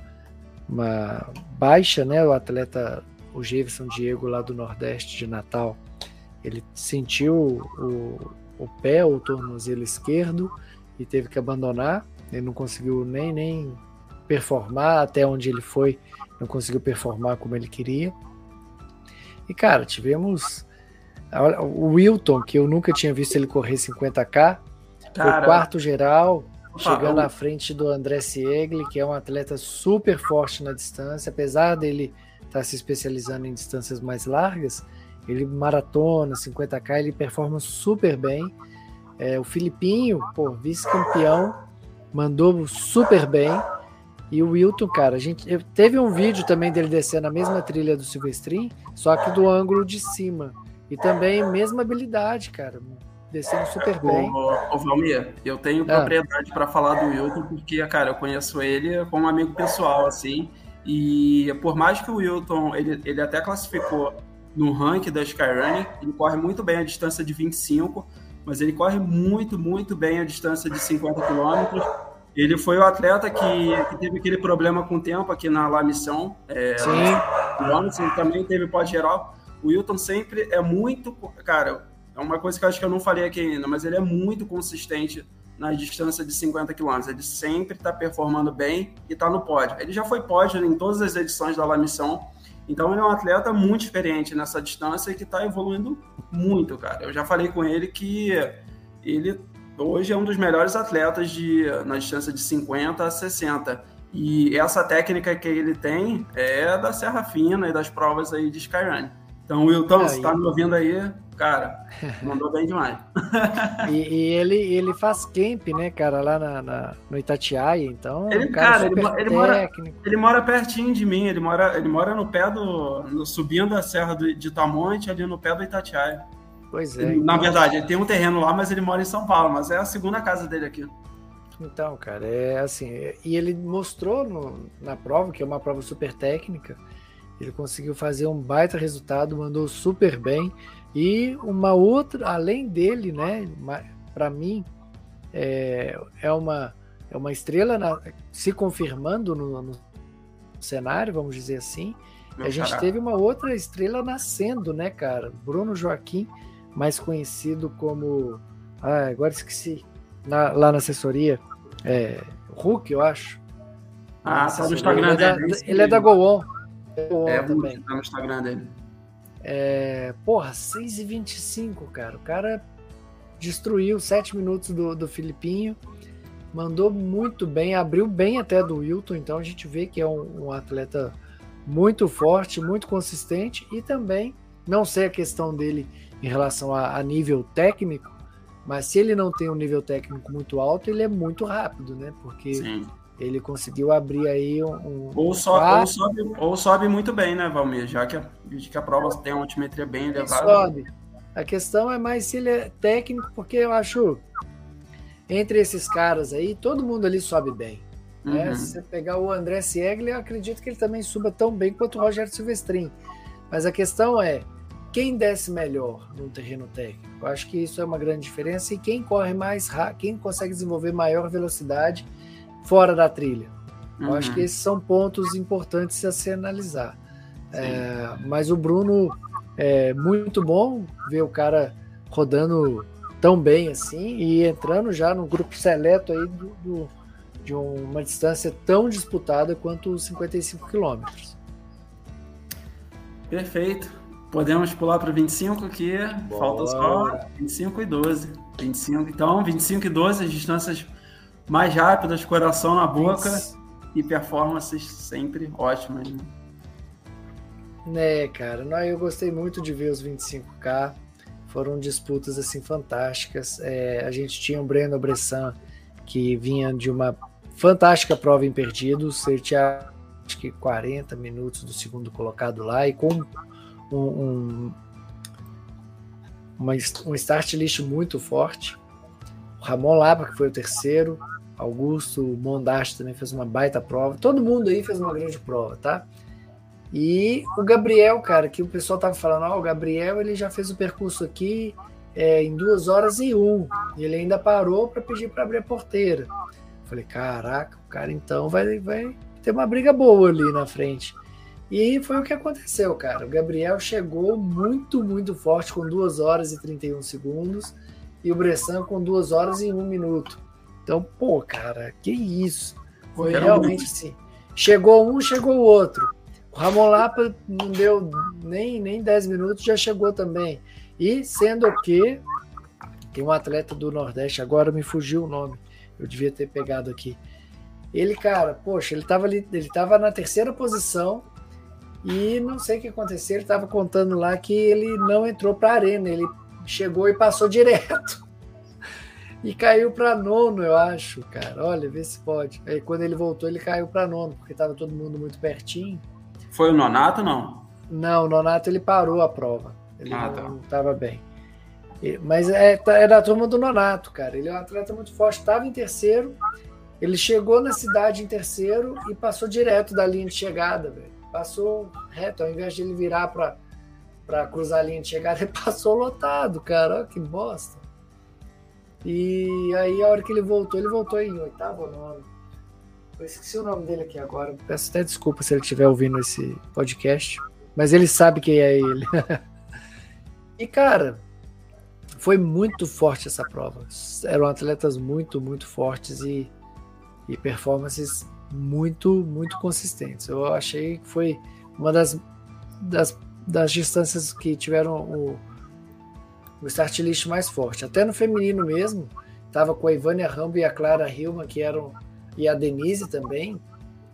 uma baixa, né? O atleta, o Jefferson Diego lá do Nordeste de Natal, ele sentiu o, o pé ou o tornozelo esquerdo e teve que abandonar. Ele não conseguiu nem, nem performar até onde ele foi, não conseguiu performar como ele queria. E cara, tivemos o Wilton, que eu nunca tinha visto ele correr 50k, foi quarto geral, chegando à frente do André Siegli, que é um atleta super forte na distância, apesar dele estar tá se especializando em distâncias mais largas, ele maratona, 50k, ele performa super bem. É, o Filipinho, pô, vice-campeão, mandou super bem. E o Wilton, cara, a gente teve um vídeo também dele descendo a mesma trilha do Silvestrin, só que do ângulo de cima. E também mesma habilidade, cara, descendo super bem. Ô, ô Valmir, eu tenho ah. propriedade para falar do Wilton, porque, cara, eu conheço ele como amigo pessoal, assim. E por mais que o Wilton, ele, ele até classificou no ranking da Skyrunning, ele corre muito bem a distância de 25, mas ele corre muito, muito bem a distância de 50 quilômetros ele foi o atleta que, que, teve aquele problema com o tempo aqui na La Missão. É, Sim. Ele também teve pós geral. O Wilton sempre é muito. Cara, é uma coisa que eu acho que eu não falei aqui ainda, mas ele é muito consistente na distância de 50 km. Ele sempre está performando bem e está no pódio. Ele já foi pódio em todas as edições da La Missão. Então ele é um atleta muito experiente nessa distância e que está evoluindo muito, cara. Eu já falei com ele que ele hoje é um dos melhores atletas de, na distância de 50 a 60. E essa técnica que ele tem é da Serra Fina e das provas aí de Skyrun. Então, Wilton, é, você tá me ouvindo aí, cara, mandou bem demais. e, e, ele, ele faz camp, né, cara, lá na, na no Itatiaia, então. Ele, é um cara, cara ele, ele, mora, ele mora pertinho de mim, ele mora, ele mora no pé do. No, subindo a Serra do, de Tamonte, ali no pé do Itatiaia. Pois é. Ele, então... Na verdade, ele tem um terreno lá, mas ele mora em São Paulo, mas é a segunda casa dele aqui. Então, cara, é assim. E ele mostrou no, na prova, que é uma prova super técnica, ele conseguiu fazer um baita resultado, mandou super bem. E uma outra, além dele, né, para mim, é, é, uma, é uma estrela na, se confirmando no, no, cenário, vamos dizer assim. Meu a gente caraca. teve uma outra estrela nascendo, né, cara? Bruno Joaquim mais conhecido como. Ah, agora esqueci. Na, lá na assessoria. É, Hulk, eu acho. Ah, tá no Instagram ele dele. É da, ele é da Goon. É, também. tá no Instagram dele. É, porra, 6h25, cara. O cara destruiu 7 minutos do, do Filipinho. Mandou muito bem, abriu bem até do Wilton. Então a gente vê que é um, um atleta muito forte, muito consistente. E também, não sei a questão dele em relação a, a, nível técnico, mas se ele não tem um nível técnico muito alto, ele é muito rápido, né? Porque Sim. Ele conseguiu abrir aí um. ou, so, ou, sobe, ou sobe muito bem, né, Valmir? Já que a, que a prova tem uma altimetria bem elevada. Sobe. A questão é mais se ele é técnico, porque eu acho entre esses caras aí, todo mundo ali sobe bem. Né? Uhum. Se você pegar o André Siegler, eu acredito que ele também suba tão bem quanto o Rogério Silvestrin. Mas a questão é, quem desce melhor no terreno técnico. Eu acho que isso é uma grande diferença e quem corre mais rápido, quem consegue desenvolver maior velocidade fora da trilha. Eu acho que uhum. esses são pontos importantes a se analisar. É, mas o Bruno é muito bom ver o cara rodando tão bem assim e entrando já no grupo seleto aí do, do de uma distância tão disputada quanto os 55 quilômetros. Perfeito. Podemos pular para 25 que Boa. falta só 25 e 12. 25, então, 25 e 12, as distâncias mais rápidas, coração na boca Isso. e performances sempre ótimas. Né? né, cara, não, eu gostei muito de ver os 25K. Foram disputas assim fantásticas. É, a gente tinha o Breno Bressan que vinha de uma fantástica prova em perdidos. Ele tinha acho que 40 minutos do segundo colocado lá e com um, um, uma, um start list muito forte. O Ramon Lapa, que foi o terceiro. Augusto Mondaste também fez uma baita prova. Todo mundo aí fez uma grande prova, tá? E o Gabriel, cara, que o pessoal tava falando, ó, oh, o Gabriel ele já fez o percurso aqui é, em duas horas e um. E ele ainda parou para pedir para abrir a porteira. Falei, caraca, o cara então vai, vai ter uma briga boa ali na frente. E foi o que aconteceu, cara. O Gabriel chegou muito, muito forte com 2 horas e 31 segundos e o Bressan com 2 horas e 1 minuto. Então, pô, cara, que isso. Foi realmente assim. Chegou um, chegou o outro. O Ramon Lapa não deu nem, nem 10 minutos, já chegou também. E sendo que tem um atleta do Nordeste, agora me fugiu o nome. eu devia ter pegado aqui. Ele, cara, poxa, ele tava ali, ele tava na terceira posição e não sei o que aconteceu, ele tava contando lá que ele não entrou para a arena, ele chegou e passou direto. E caiu para nono, eu acho, cara. Olha, vê se pode. Aí quando ele voltou, ele caiu para nono, porque tava todo mundo muito pertinho. Foi o Nonato, não? Não, o Nonato ele parou a prova. Ele ah, tá. não estava bem. Mas é, tá, é da turma do Nonato, cara. Ele é um atleta muito forte. Estava em terceiro. Ele chegou na cidade em terceiro e passou direto da linha de chegada, velho. Passou reto, ao invés de ele virar para cruzar a linha de chegada, ele passou lotado, cara. Olha que bosta. E aí, a hora que ele voltou, ele voltou em oitavo ou nono. Eu esqueci o nome dele aqui agora. Peço até desculpa se ele estiver ouvindo esse podcast. Mas ele sabe quem é ele. e, cara, foi muito forte essa prova. Eram atletas muito, muito fortes e, e performances muito, muito consistentes. Eu achei que foi uma das, das, das distâncias que tiveram o, o start list mais forte. Até no feminino mesmo, estava com a Ivânia Rambo e a Clara Hilma, que eram, e a Denise também,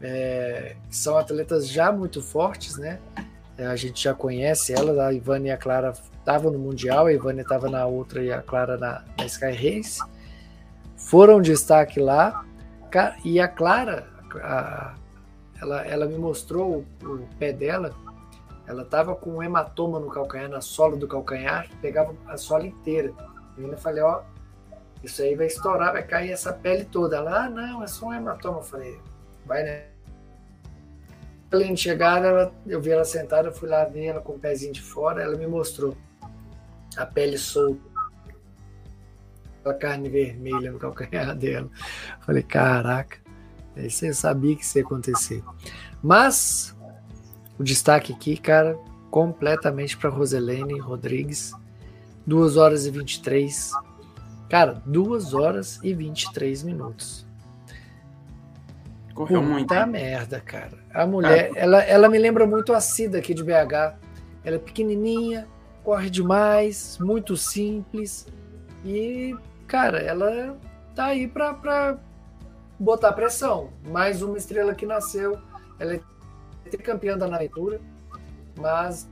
é, são atletas já muito fortes, né? É, a gente já conhece elas, a Ivânia e a Clara estavam no Mundial, a Ivânia estava na outra e a Clara na, na Sky Race. Foram destaque lá, e a Clara, a, ela, ela me mostrou o, o pé dela, ela estava com um hematoma no calcanhar, na sola do calcanhar, pegava a sola inteira. Eu ainda falei, ó, isso aí vai estourar, vai cair essa pele toda. Ela, ah, não, é só um hematoma. Eu falei, vai, né? Além de chegar, ela, eu vi ela sentada, eu fui lá ver ela com o pezinho de fora, ela me mostrou a pele solta, a carne vermelha no calcanhar dela. Falei, caraca, isso eu sabia que isso ia acontecer. Mas o destaque aqui, cara, completamente para Roselene Rodrigues, 2 horas e 23. Cara, 2 horas e 23 minutos. Correu Puta muito. merda, cara. A mulher, ah. ela, ela me lembra muito a Cida aqui de BH. Ela é pequenininha, corre demais, muito simples. E, cara, ela tá aí pra, pra botar pressão. Mais uma estrela que nasceu. Ela é campeã da aventura, mas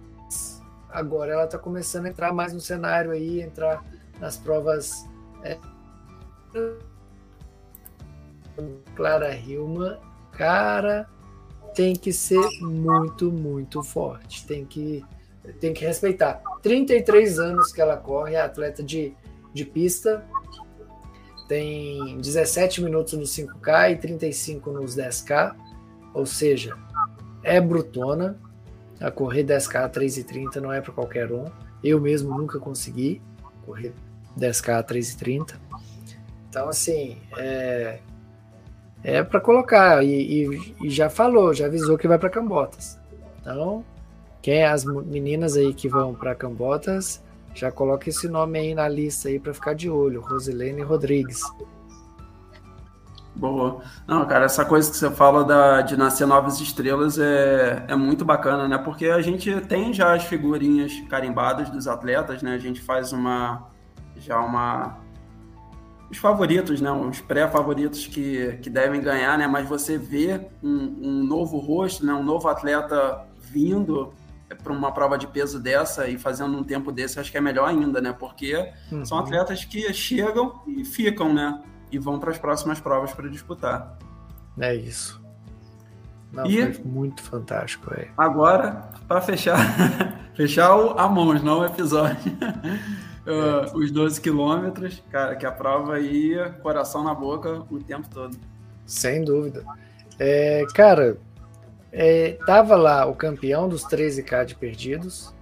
agora ela tá começando a entrar mais no cenário aí, entrar nas provas. É... Clara Hilma, cara, tem que ser muito, muito forte. Tem que, tem que respeitar. 33 anos que ela corre, é atleta de, de pista, tem 17 minutos nos 5K e 35 nos 10K, ou seja, é brutona. A correr 10K a 3,30 não é para qualquer um. Eu mesmo nunca consegui correr 10K a 3,30. Então, assim, é, é para colocar. E, e, e, já falou, já avisou que vai para Cambotas. Então, quem é as meninas aí que vão para Cambotas, já coloca esse nome aí na lista aí para ficar de olho, Rosilene Rodrigues. Boa. Não, cara, essa coisa que você fala da, de nascer novas estrelas é, é muito bacana, né? Porque a gente tem já as figurinhas carimbadas dos atletas, né? A gente faz uma já uma os favoritos, né? Os pré-favoritos que, que devem ganhar, né? Mas você vê um, um novo rosto, né? Um novo atleta vindo para uma prova de peso dessa e fazendo um tempo desse, acho que é melhor ainda, né? Porque uhum. são atletas que chegam e ficam, né? E vão para as próximas provas para disputar. É isso. Não, e muito fantástico, é. Agora, para fechar, fechar o, a mãos, não o episódio. uh, os 12 quilômetros, cara, que a prova ia coração na boca o tempo todo. Sem dúvida. É, cara, é, tava lá o campeão dos 13K de perdidos,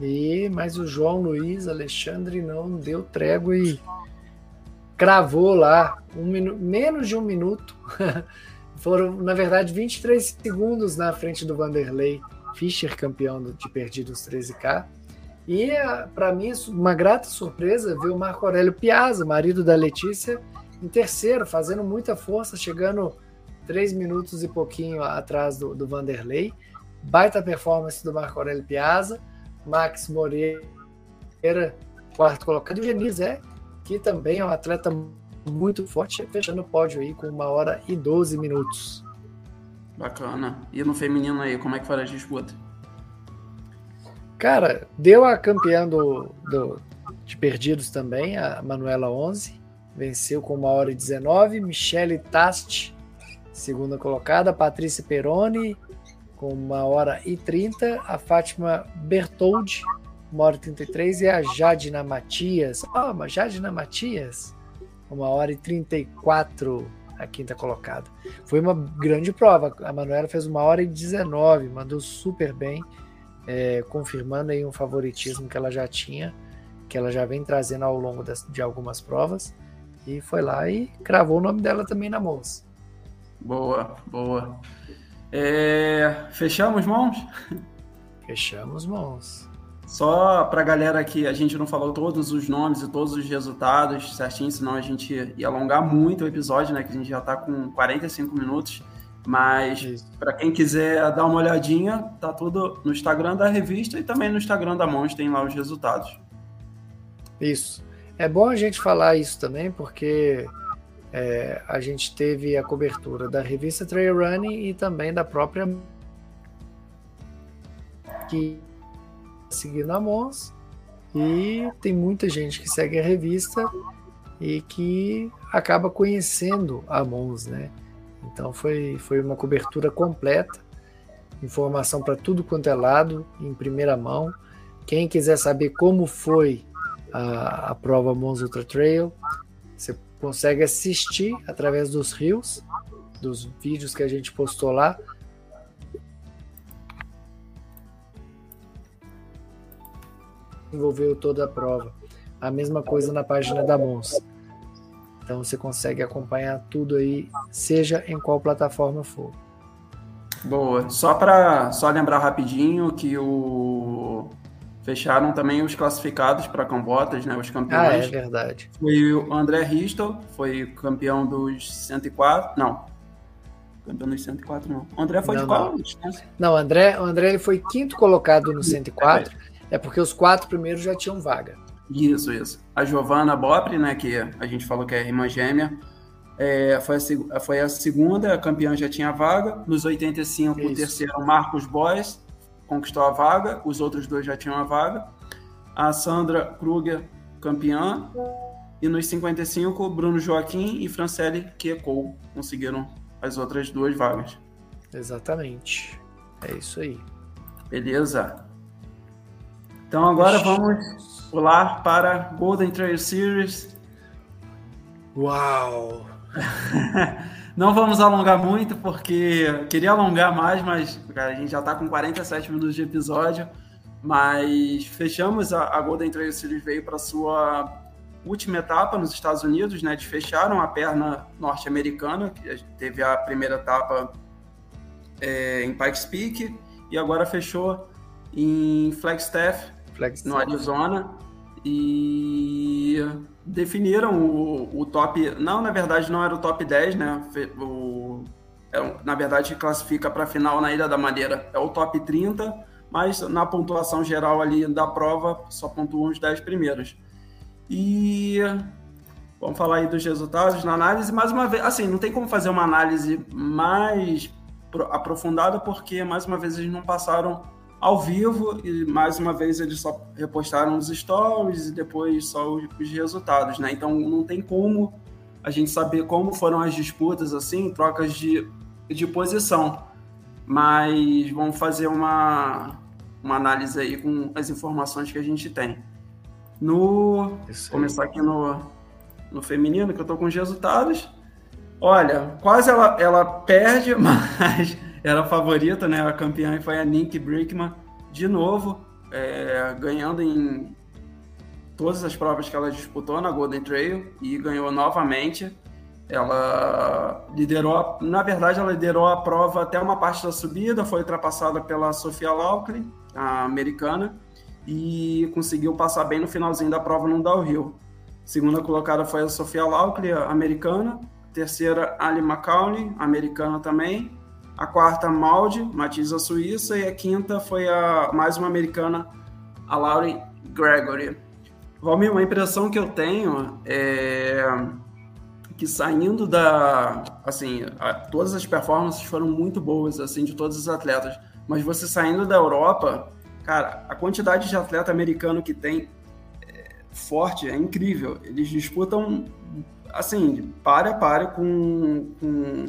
e mas o João Luiz Alexandre não deu trégua e cravou lá um menos de um minuto. Foram, na verdade, 23 segundos na frente do Vanderlei Fischer, campeão de perdidos 13K. E, para mim, uma grata surpresa ver o Marco Aurélio Piazza, marido da Letícia, em terceiro, fazendo muita força, chegando três minutos e pouquinho atrás do, do Vanderlei. Baita performance do Marco Aurélio Piazza, Max Moreira, quarto colocado, e o Genizé, que também é um atleta muito forte, fechando o pódio aí com uma hora e 12 minutos. Bacana. E no feminino aí, como é que foi a disputa? Cara, deu a campeã do, do, de perdidos também, a Manuela 11. Venceu com uma hora e 19. Michele Tasti, segunda colocada. Patrícia Peroni, com uma hora e 30. A Fátima Bertoldi, uma hora e 33. E a Jadina Matias. Ah, oh, mas Jadina Matias, uma hora e 34 a quinta colocada. Foi uma grande prova. A Manuela fez uma hora e 19, mandou super bem, é, confirmando aí um favoritismo que ela já tinha, que ela já vem trazendo ao longo das, de algumas provas. E foi lá e cravou o nome dela também na moça. Boa, boa. É, fechamos mãos? Fechamos mãos. Só para a galera que a gente não falou todos os nomes e todos os resultados certinho, senão a gente ia alongar muito o episódio, né? Que a gente já está com 45 minutos. Mas para quem quiser dar uma olhadinha, tá tudo no Instagram da revista e também no Instagram da Mons tem lá os resultados. Isso. É bom a gente falar isso também, porque é, a gente teve a cobertura da revista Trail Running e também da própria que seguindo a Mons e tem muita gente que segue a revista e que acaba conhecendo a Mons, né? Então foi, foi uma cobertura completa, informação para tudo quanto é lado, em primeira mão. Quem quiser saber como foi a, a prova Mons Ultra Trail, você consegue assistir através dos rios, dos vídeos que a gente postou lá, envolveu toda a prova. A mesma coisa na página da Mons. Então você consegue acompanhar tudo aí, seja em qual plataforma for. Boa. Só para só lembrar rapidinho que o fecharam também os classificados para Cambotas, né, os campeões. Ah, é verdade. Foi o André Ristel, foi campeão dos 104, não. Campeão dos 104 não. O André foi não, de qual? Não, não André, o André ele foi quinto colocado no 104. É. É porque os quatro primeiros já tinham vaga. Isso, isso. A Giovanna Bopri, né, que a gente falou que é irmã gêmea, é, foi, a, foi a segunda, a campeã já tinha vaga. Nos 85, isso. o terceiro, Marcos Boys, conquistou a vaga, os outros dois já tinham a vaga. A Sandra Kruger, campeã. E nos 55, Bruno Joaquim e Francelle Kekol conseguiram as outras duas vagas. Exatamente. É isso aí. Beleza. Então agora vamos pular para Golden Trail Series. Uau! Não vamos alongar muito, porque queria alongar mais, mas cara, a gente já está com 47 minutos de episódio. Mas fechamos a, a Golden Trail Series veio para sua última etapa nos Estados Unidos, né? Eles fecharam a perna norte-americana, que teve a primeira etapa é, em Pikes Peak e agora fechou em Flagstaff, no Arizona e definiram o, o, top. Não, na verdade, não era o top 10, né? O, é, na verdade, classifica para a final na Ilha da Madeira. É o top 30, mas na pontuação geral ali da prova só pontuam os 10 primeiros. E vamos falar aí dos resultados na análise. Mais uma vez, assim, não tem como fazer uma análise mais aprofundada, porque mais uma vez eles não passaram ao vivo e mais uma vez eles só repostaram os stories e depois só os, os, resultados, né? Então não tem como a gente saber como foram as disputas assim, trocas de, de posição. Mas vamos fazer uma, uma análise aí com as informações que a gente tem. No começar aqui no, no feminino, que eu tô com os resultados. Olha, quase ela, ela perde, mas era a favorita, né? A campeã foi a Nick Brickman, de novo, é, ganhando em todas as provas que ela disputou na Golden Trail e ganhou novamente. Ela liderou, na verdade, ela liderou a prova até uma parte da subida, foi ultrapassada pela Sofia Laukli, a americana, e conseguiu passar bem no finalzinho da prova no downhill. Segunda colocada foi a Sofia Laukli, a americana. Terceira, Ali McCauley, americana também a quarta Maldi, Matiza Suíça, e a quinta foi a mais uma americana, a Laurie Gregory. Valmir, uma impressão que eu tenho é que saindo da. Assim, a, todas as performances foram muito boas, assim, de todos os atletas. Mas você saindo da Europa, cara, a quantidade de atleta americano que tem é, forte é incrível. Eles disputam, assim, para a para com, com,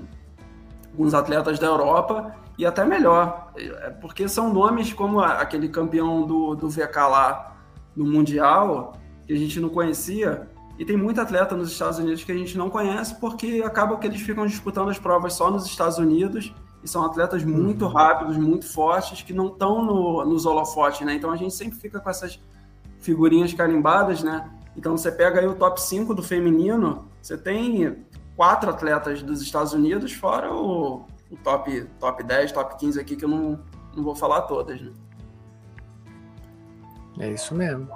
os atletas da Europa e até melhor, é, porque são nomes como aquele campeão do, do VK lá no Mundial, que a gente não conhecia, e tem muito atleta nos Estados Unidos que a gente não conhece porque acaba que eles ficam disputando as provas só nos Estados Unidos e são atletas muito uhum. rápidos, muito fortes, que não estão no, nos holofotes, né? Então a gente sempre fica com essas figurinhas carimbadas, né? Então você pega aí o top 5 do feminino, você tem quatro atletas dos Estados Unidos, fora o, o top, top 10, top 15 aqui, que eu não, não vou falar todas, né? É isso mesmo.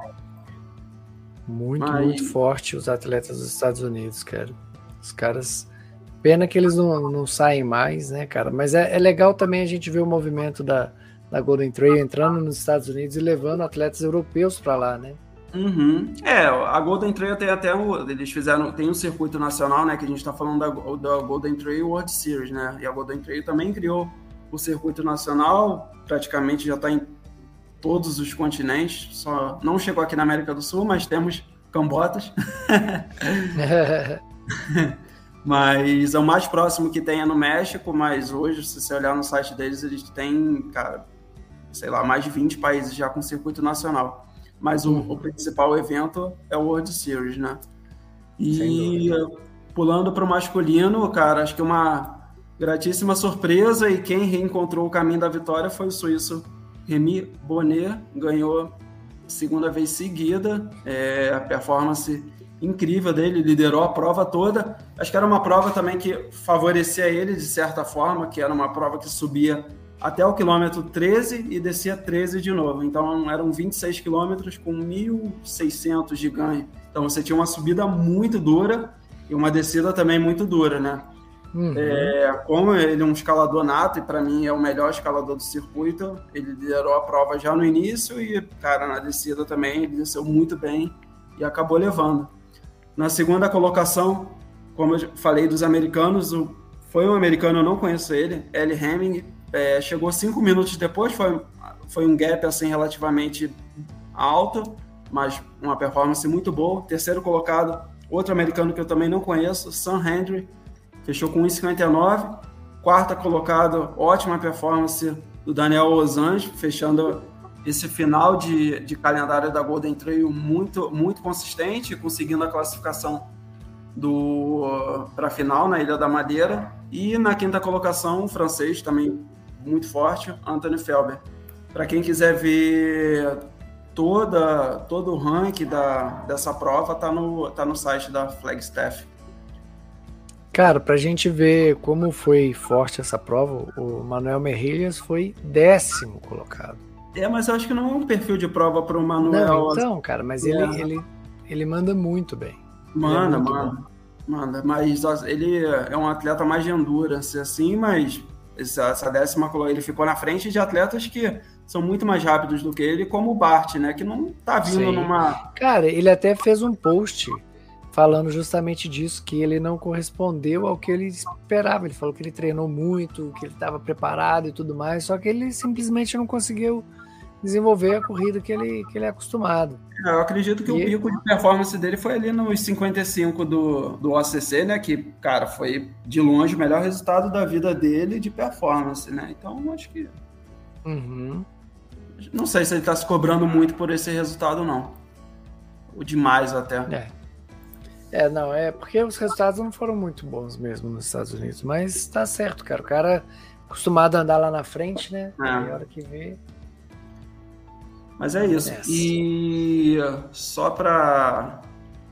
Muito, Mas... muito forte os atletas dos Estados Unidos, cara. Os caras. Pena que eles não, não saem mais, né, cara? Mas é, é legal também a gente ver o movimento da, da Golden Trail entrando nos Estados Unidos e levando atletas europeus para lá, né? Uhum. É, a Golden Trail tem até o, eles fizeram tem um circuito nacional, né, que a gente está falando da, da Golden Trail World Series, né? E a Golden Trail também criou o circuito nacional, praticamente já está em todos os continentes, só não chegou aqui na América do Sul, mas temos cambotas. mas é o mais próximo que tem é no México, mas hoje, se você olhar no site deles, eles têm, cara, sei lá, mais de 20 países já com circuito nacional. Mas o, o principal evento é o World Series, né? E pulando para o masculino, cara, acho que uma gratíssima surpresa e quem reencontrou o caminho da vitória foi o suíço Remy Bonnet ganhou segunda vez seguida, é, a performance incrível dele, liderou a prova toda. Acho que era uma prova também que favorecia ele de certa forma, que era uma prova que subia até o quilômetro 13 e descia 13 de novo. Então eram 26 quilômetros com 1.600 de ganho. Então você tinha uma subida muito dura e uma descida também muito dura, né? Uhum. É, como ele é um escalador nato, e para mim é o melhor escalador do circuito, ele liderou a prova já no início e, cara, na descida também ele desceu muito bem e acabou levando. Na segunda colocação, como eu falei dos americanos, foi um americano, eu não conheço ele, Ellie Hemming, é, chegou cinco minutos depois, foi, foi um gap assim relativamente alto, mas uma performance muito boa. Terceiro colocado, outro americano que eu também não conheço, Sam Hendry, fechou com 1,59. Quarta colocado, ótima performance do Daniel Osange, fechando esse final de, de calendário da Golden Trail muito, muito consistente, conseguindo a classificação para a final na Ilha da Madeira. E na quinta colocação, o francês também muito forte, Anthony Felber. Para quem quiser ver toda, todo o ranking da, dessa prova, tá no, tá no site da Flagstaff. Cara, pra gente ver como foi forte essa prova, o Manuel Merrilhas foi décimo colocado. É, mas eu acho que não é um perfil de prova para o Manuel. Não, então, cara, mas é. ele, ele, ele manda muito bem. Manda, é manda. Manda, mas ele é um atleta mais de endurance, assim, mas essa, essa décima ele ficou na frente de atletas que são muito mais rápidos do que ele, como o Bart, né? Que não tá vindo Sim. numa. Cara, ele até fez um post falando justamente disso, que ele não correspondeu ao que ele esperava. Ele falou que ele treinou muito, que ele estava preparado e tudo mais, só que ele simplesmente não conseguiu desenvolver a corrida que ele, que ele é acostumado. É, eu acredito que e o pico de performance dele foi ali nos 55 do, do OCC, né? Que, cara, foi de longe o melhor resultado da vida dele de performance, né? Então, acho que. Uhum. Não sei se ele está se cobrando muito por esse resultado, não. O demais até. É. É, não, é porque os resultados não foram muito bons mesmo nos Estados Unidos, mas tá certo, cara. O cara acostumado a andar lá na frente, né? É. a hora que vê. Mas é isso. E só para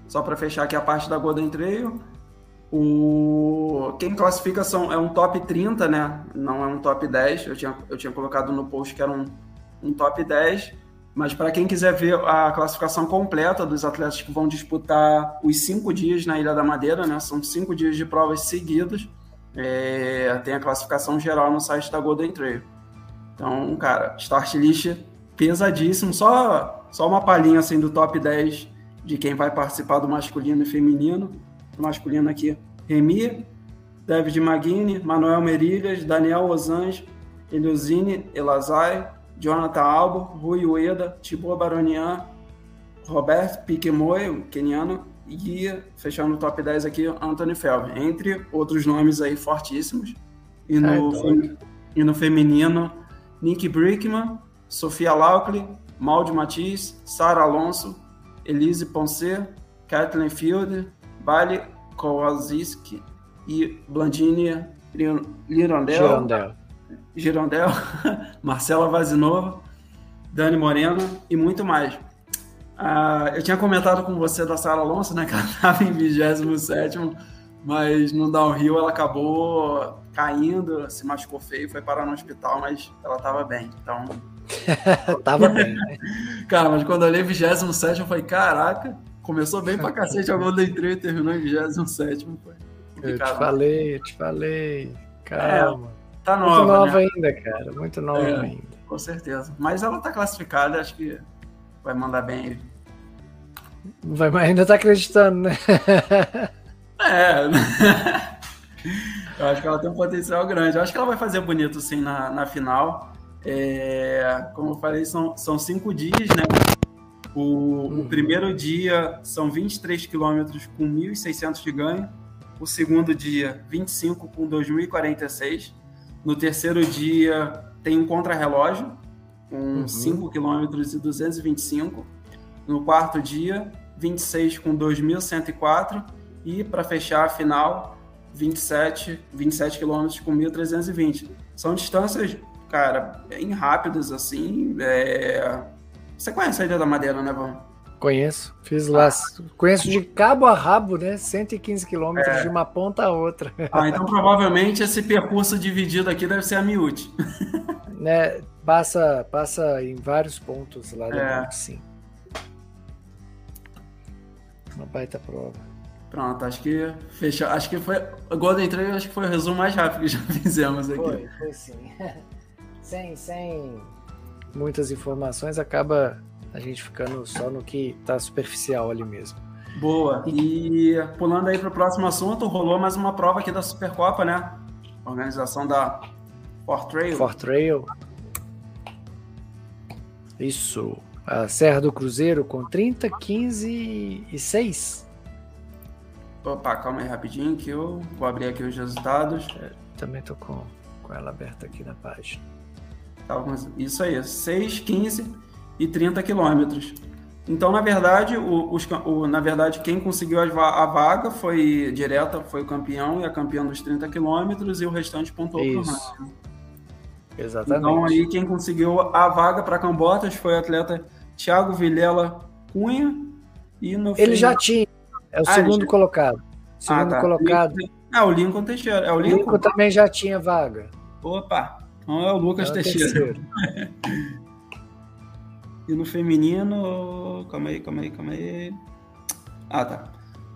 só para fechar aqui a parte da Golden Trail, o quem classifica são é um top 30, né? Não é um top 10. Eu tinha, eu tinha colocado no post que era um, um top 10. Mas para quem quiser ver a classificação completa dos atletas que vão disputar os cinco dias na Ilha da Madeira, né? São cinco dias de provas seguidas. É, tem a classificação geral no site da Golden Trail. Então, cara, start list pesadíssimo. Só, só uma palhinha assim do top 10 de quem vai participar do masculino e feminino. O masculino aqui Remy, David Maguini, Manuel Merilhas, Daniel Osange, Eliosine Elazai, Jonathan Albo, Rui Ueda, Tibor Baronian, Roberto Piquemoy, o keniano, e fechando o top 10 aqui, Anthony Felber, entre outros nomes aí fortíssimos. E no, é, e no feminino, Nick Brickman, Sofia Lauckley, Maldi Matiz, Sara Alonso, Elise Ponce, Kathleen Field, Bali Kowalski e Blandini Lirondel. Girondel. Girondel, Marcela Vazinova, Dani Moreno e muito mais. Ah, eu tinha comentado com você da Sara Alonso, né, que ela estava em 27, mas no downhill ela acabou caindo, se machucou feio, foi parar no hospital, mas ela estava bem. Então. tava bem, né? Cara, mas quando eu olhei 27, eu falei: caraca, começou bem pra cacete a Golden Trail e terminou em 27. Foi eu te falei, eu te falei. Calma. É, tá nova. Muito nova né? ainda, cara. Muito nova é, ainda. Com certeza. Mas ela tá classificada, acho que vai mandar bem. Vai, ainda tá acreditando, né? é. eu acho que ela tem um potencial grande. Eu acho que ela vai fazer bonito sim na, na final. É, como eu falei, são, são cinco dias, né? O, uhum. o primeiro dia são 23 quilômetros com 1.600 de ganho. O segundo dia, 25 com 2.046. No terceiro dia, tem um contrarrelógio, com uhum. 5 km e 225. No quarto dia, 26 com 2.104. E para fechar a final, 27, 27 km com 1.320. São distâncias, cara, bem rápidas assim. É... Você conhece a Ilha da Madeira, né, Vão? Conheço, fiz lá. Ah. Conheço de cabo a rabo, né? 115 quilômetros é. de uma ponta a outra. Ah, então provavelmente esse percurso dividido aqui deve ser a miúde. Né, passa, passa em vários pontos lá do é. norte, sim. Uma baita prova. Pronto, acho que fechou. Acho que foi. Golden Trail acho que foi o resumo mais rápido que já fizemos aqui. Foi, foi sim. sem, sem muitas informações, acaba a gente ficando só no que tá superficial ali mesmo. Boa. E pulando aí para o próximo assunto, rolou mais uma prova aqui da Supercopa, né? Organização da Fortrail. Fortrail. Isso. A Serra do Cruzeiro com 30, 15 e 6. Opa, calma aí rapidinho que eu vou abrir aqui os resultados. É, também tô com, com ela aberta aqui na página. Tá, isso aí, 6, 15 e 30 quilômetros. Então, na verdade, o, os, o, na verdade, quem conseguiu a, vaga foi direta, foi o campeão e a campeã dos 30 quilômetros e o restante pontuou Isso. por Exatamente. Então, aí quem conseguiu a vaga para Cambotas foi o atleta Thiago Vilela Cunha e no Ele fim... já tinha, é o ah, segundo já... colocado. Segundo ah, tá. colocado. Ah, o Lincoln Teixeira. É o Lincoln? Lincoln também já tinha vaga. Opa, então é o Lucas é o Teixeira. E no feminino. Calma aí, calma aí, calma aí. Ah, tá.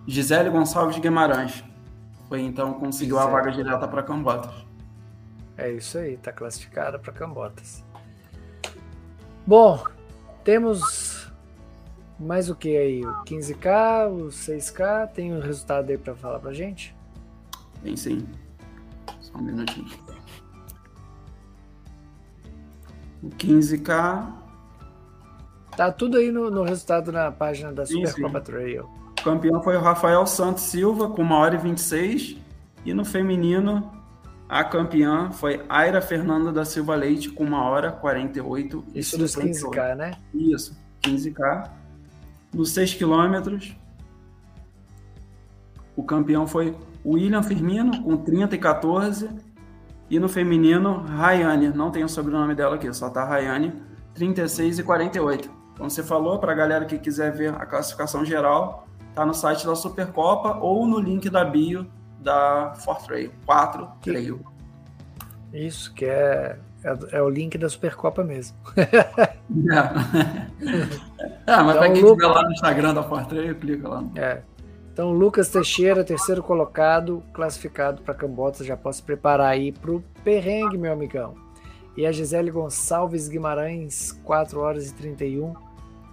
Gisele Gonçalves Guimarães. Foi então, conseguiu Gisele. a vaga direta para Cambotas. É isso aí, tá classificada para Cambotas. Bom, temos mais o que aí? O 15K, o 6K? Tem um resultado aí para falar pra gente? Tem sim. Só um minutinho. O 15K Tá tudo aí no, no resultado na página da Supercopa Trail. O campeão foi o Rafael Santos Silva, com 1 hora e 26. E no feminino, a campeã foi Aira Fernanda da Silva Leite, com 1 hora 48. Isso dos 15K, né? Isso, 15K. Nos 6 quilômetros, o campeão foi William Firmino, com 30 e 14. E no feminino, Rayane. Não tem o sobrenome dela aqui, só tá Rayane, 36 e 48. Como você falou, para a galera que quiser ver a classificação geral, tá no site da Supercopa ou no link da bio da Fortrail, 4 Trail. Isso, que é, é, é, o link da Supercopa mesmo. é. ah, mas então, para quem estiver lá no Instagram da Fortrail, clica lá. É. Então, Lucas Teixeira, terceiro colocado, classificado para Cambotas, já posso preparar aí para o perrengue, meu amigão. E a Gisele Gonçalves Guimarães, 4 horas e 31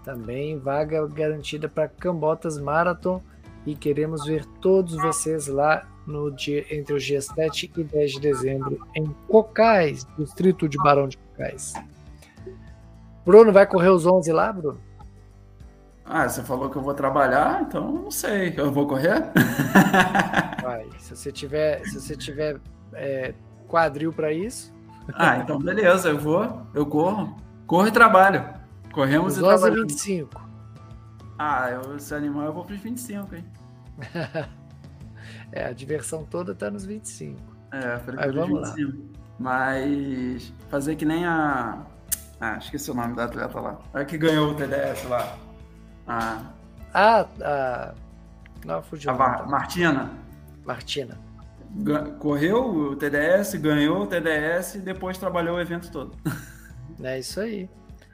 também vaga garantida para Cambotas Marathon e queremos ver todos vocês lá no dia, entre os dias 7 e 10 de dezembro em Cocais, distrito de Barão de Cocais. Bruno, vai correr os 11 lá, Bruno? Ah, você falou que eu vou trabalhar, então não sei. Eu vou correr? Vai. Se você tiver, se você tiver é, quadril para isso. Ah, então beleza, eu vou, eu corro. Corro e trabalho. Corremos os e 11 trabalhamos. 25. Ah, eu, se animar, eu vou para os 25, hein? é, a diversão toda tá nos 25. É, para os 25. Lá. Mas fazer que nem a. Ah, esqueci o nome da atleta lá. A que ganhou o TDS lá. A. Ah, a. Não, fugiu. A Mar Martina. Martina. Correu o TDS, ganhou o TDS e depois trabalhou o evento todo. É isso aí.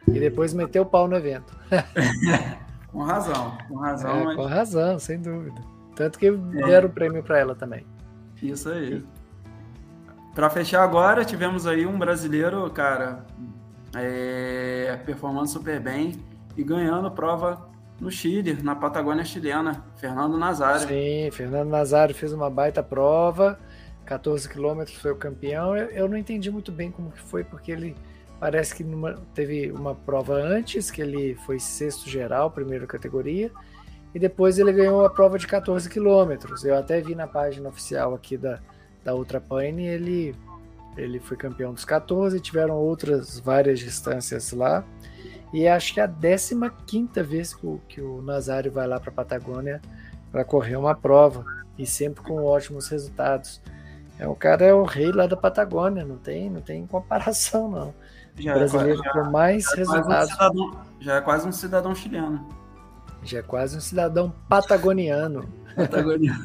E depois meteu o pau no evento. com razão, com razão. É, mas... Com razão, sem dúvida. Tanto que deram o prêmio para ela também. Isso aí. Para fechar agora, tivemos aí um brasileiro, cara, é, performando super bem e ganhando prova no Chile, na Patagônia chilena, Fernando Nazário. Sim, Fernando Nazário fez uma baita prova, 14 quilômetros foi o campeão. Eu, eu, não entendi muito bem como que foi, porque ele parece que numa, teve uma prova antes, que ele foi sexto geral, primeira categoria, e depois ele ganhou a prova de 14 quilômetros. Eu até vi na página oficial aqui da, da Ultra Pane, ele, ele foi campeão dos 14, tiveram outras várias distâncias lá. E acho que é a 15 vez que o, que o Nazário vai lá para a Patagônia para correr uma prova e sempre com ótimos resultados. É, o cara é o rei lá da Patagônia, não tem, não tem comparação, não. Já o brasileiro é, com mais já resultados. É um cidadão, já é quase um cidadão chileno. Já é quase um cidadão patagoniano. Patagoniano.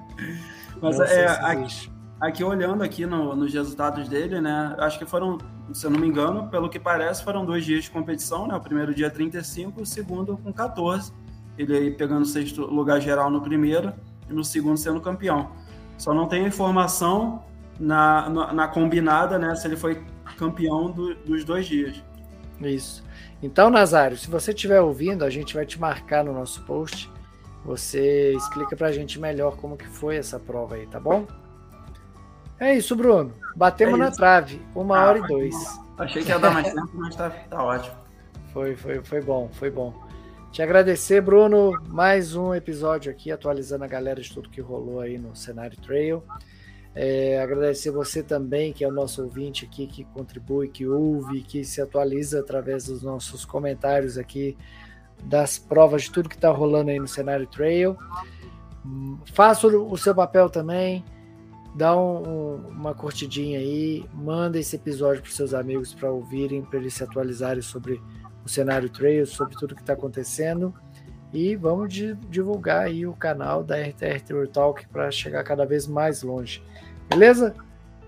Mas é, aqui, aqui, olhando aqui no, nos resultados dele, né? Acho que foram se eu não me engano, pelo que parece, foram dois dias de competição, né? O primeiro dia 35, o segundo com 14. Ele aí pegando sexto lugar geral no primeiro e no segundo sendo campeão. Só não tem informação na, na, na combinada, né? Se ele foi campeão do, dos dois dias. Isso. Então, Nazário, se você estiver ouvindo, a gente vai te marcar no nosso post. Você explica pra gente melhor como que foi essa prova aí, tá bom? É isso, Bruno. Batemos é na trave. Uma ah, hora e dois. Achei que ia dar mais tempo, mas tá, tá ótimo. Foi, foi, foi bom, foi bom. Te agradecer, Bruno. Mais um episódio aqui, atualizando a galera de tudo que rolou aí no cenário Trail. É, agradecer você também, que é o nosso ouvinte aqui, que contribui, que ouve, que se atualiza através dos nossos comentários aqui, das provas de tudo que está rolando aí no cenário Trail. Hum, faça o seu papel também dá um, um, uma curtidinha aí, manda esse episódio para seus amigos para ouvirem, para eles se atualizarem sobre o cenário trail, sobre tudo que está acontecendo. E vamos divulgar aí o canal da RTR Trail Talk para chegar cada vez mais longe. Beleza?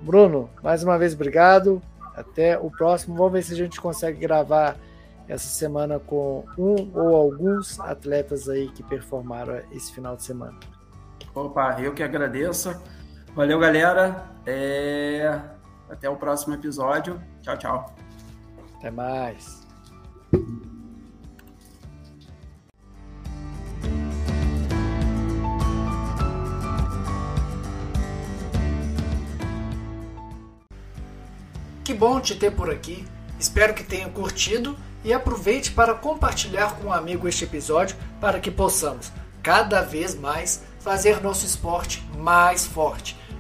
Bruno, mais uma vez obrigado. Até o próximo. Vamos ver se a gente consegue gravar essa semana com um ou alguns atletas aí que performaram esse final de semana. Opa, eu que agradeço. Valeu, galera. É... Até o próximo episódio. Tchau, tchau. Até mais. Que bom te ter por aqui. Espero que tenha curtido e aproveite para compartilhar com um amigo este episódio para que possamos cada vez mais fazer nosso esporte mais forte.